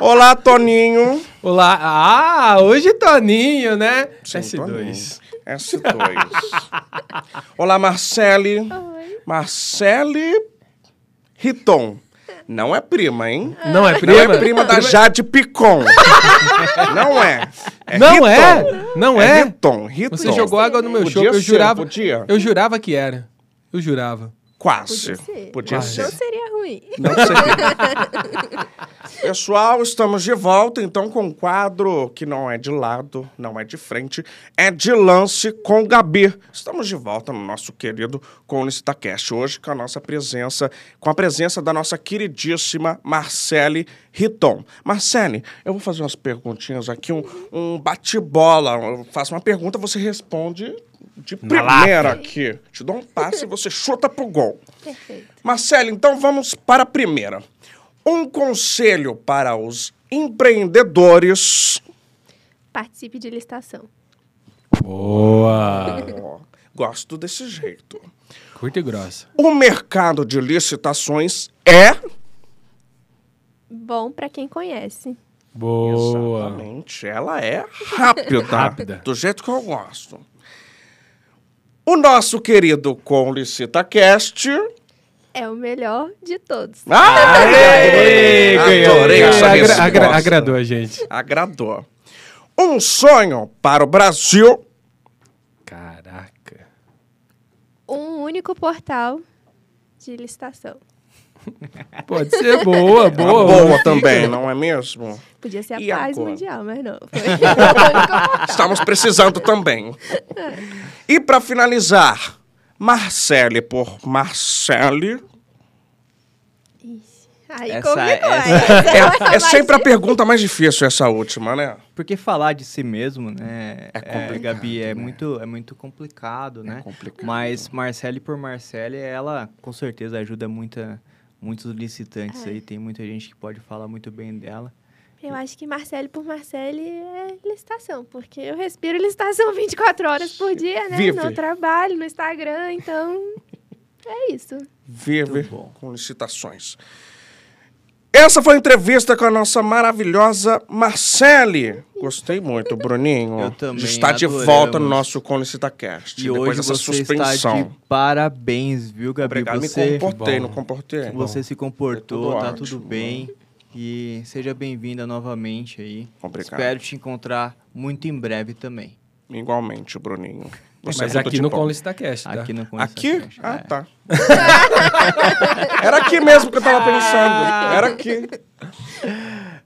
Olá, Toninho. Olá. Ah, hoje Toninho, né? Sim, S2. Toninho. S2. Olá, Marcele. Oi. Marcele Riton. Não é prima, hein? Não é prima? Não é prima da Jade Picon. não é. é não é? Não é? é Riton, Riton. Você jogou água no meu show, eu jurava. Podia? Eu jurava que era. Eu jurava. Quase. Podia ser. Podia ser. Não seria ruim. Não seria. Pessoal, estamos de volta então com um quadro que não é de lado, não é de frente, é de lance com Gabi. Estamos de volta no nosso querido Conistacast hoje com a nossa presença, com a presença da nossa queridíssima Marcele Riton. Marcele, eu vou fazer umas perguntinhas aqui, um, um bate-bola. Eu faço uma pergunta, você responde de primeira aqui. Te dou um passe e você chuta pro gol. Perfeito. Marcelo, então vamos para a primeira. Um conselho para os empreendedores. Participe de licitação. Boa! Gosto desse jeito. Curta e grossa. O mercado de licitações é. Bom para quem conhece. Boa! Exatamente. Ela é rápida. rápida. Do jeito que eu gosto. O nosso querido Com LicitaCast é o melhor de todos. Ah, Aê, Adorei essa agra, agra, Agradou a gente. Agradou. Um sonho para o Brasil. Caraca. Um único portal de licitação. Pode ser boa, Uma boa. boa também, não é mesmo? Podia ser a E paz agora? mundial, mas não. Estamos precisando também. E para finalizar, Marcele por Marcele. Aí Essa- complicou. essa- É, é mais sempre a pergunta mais difícil essa última, né? Porque falar de si mesmo, né, É complicado, Gabi, é, né? muito, é muito complicado, né? complicado. Mas Marcele por Marcele, ela com certeza ajuda muita, muitos licitantes É. aí. Tem muita gente que pode falar muito bem dela. Eu acho que Marcele por Marcele é licitação, porque eu respiro licitação 24 horas por dia, né? Vive. No trabalho, no Instagram, então é isso. Vive Muito bom. com licitações. Essa foi a entrevista com a nossa maravilhosa Marcele. Gostei muito, Bruninho. Eu também, De estar de adoramos. volta no nosso com Licitacast. E depois hoje dessa você suspensão. está de parabéns, viu, Gabi? Obrigado, você, me comportei, Bom. não comportei. você se comportou, É tudo tá ótimo. tudo bem. E seja bem-vinda novamente aí. Obrigado. Espero te encontrar muito em breve também. Igualmente, Bruninho. Você Mas é aqui de no. Conlistacast, tá? Aqui no Aqui? Cash. Ah, É. tá. Era aqui mesmo que eu tava pensando. Era aqui.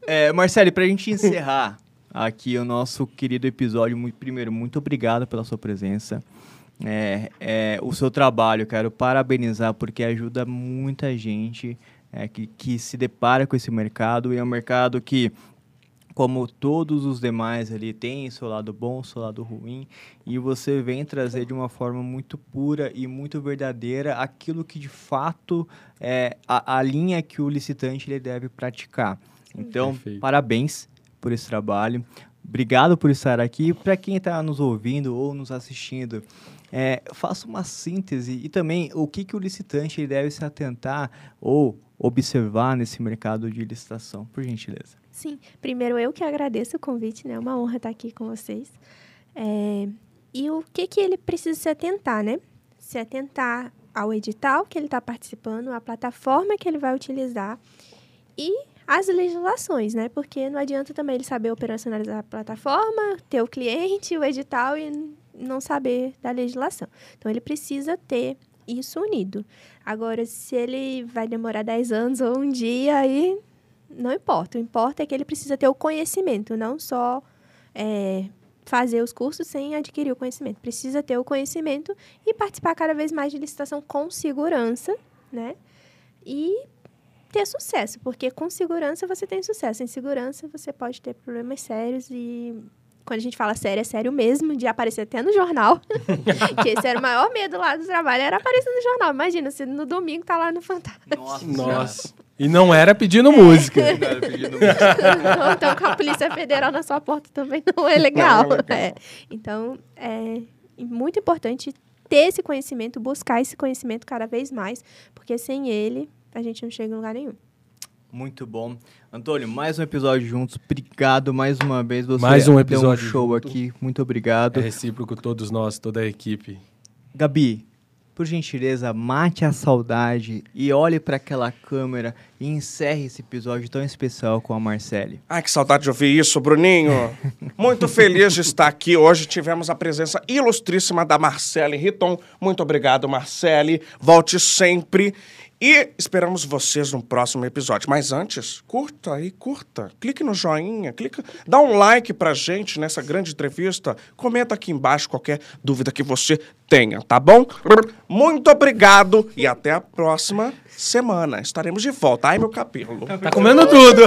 É, Marcele, pra gente encerrar aqui o nosso querido episódio, muito, primeiro, muito obrigado pela sua presença. É, é, o seu trabalho, quero parabenizar porque ajuda muita gente é, que, que se depara com esse mercado e é um mercado que, como todos os demais ali, tem seu lado bom, seu lado ruim e você vem trazer de uma forma muito pura e muito verdadeira aquilo que de fato é a, a linha que o licitante ele deve praticar. Então, Perfeito. parabéns por esse trabalho. Obrigado por estar aqui. Para quem está nos ouvindo ou nos assistindo, é, faça uma síntese e também o que, que o licitante ele deve se atentar ou observar nesse mercado de licitação, por gentileza. Sim, primeiro eu que agradeço o convite, né? É uma honra estar aqui com vocês. É, E o que, que ele precisa se atentar, né? Se atentar ao edital que ele está participando, à plataforma que ele vai utilizar e as legislações, né? Porque não adianta também ele saber operacionalizar a plataforma, ter o cliente, o edital e não saber da legislação. Então, ele precisa ter isso unido. Agora, se ele vai demorar 10 anos ou um dia, aí não importa. O importa é que ele precisa ter o conhecimento, não só é, fazer os cursos sem adquirir o conhecimento. Precisa ter o conhecimento e participar cada vez mais de licitação com segurança, né? E ter sucesso, porque com segurança você tem sucesso. Em segurança você pode ter problemas sérios e quando a gente fala sério, é sério mesmo, de aparecer até no jornal. que esse era o maior medo lá do trabalho, era aparecer no jornal. Imagina, você no domingo tá lá no Fantástico. Nossa, Nossa. E não era pedindo música. Ou então com a Polícia Federal na sua porta também não é legal. Não é legal. É. Então, é muito importante ter esse conhecimento, buscar esse conhecimento cada vez mais, porque sem ele a gente não chega em lugar nenhum. Muito bom. Antônio, mais um episódio juntos. Obrigado mais uma vez. Você Mais um deu episódio show junto. aqui. Muito obrigado. É recíproco todos nós, toda a equipe. Gabi, por gentileza, mate a saudade e olhe para aquela câmera e encerre esse episódio tão especial com a Marcele. Ai, que saudade de ouvir isso, Bruninho. Muito feliz de estar aqui. Hoje tivemos a presença ilustríssima da Marcele Riton. Muito obrigado, Marcele. Volte sempre. E esperamos vocês no próximo episódio. Mas antes, curta aí, curta. Clique no joinha, clica, dá um like pra gente nessa grande entrevista. Comenta aqui embaixo qualquer dúvida que você tenha, tá bom? Muito obrigado e até a próxima semana. Estaremos de volta. Ai, meu cabelo. Tá comendo tudo.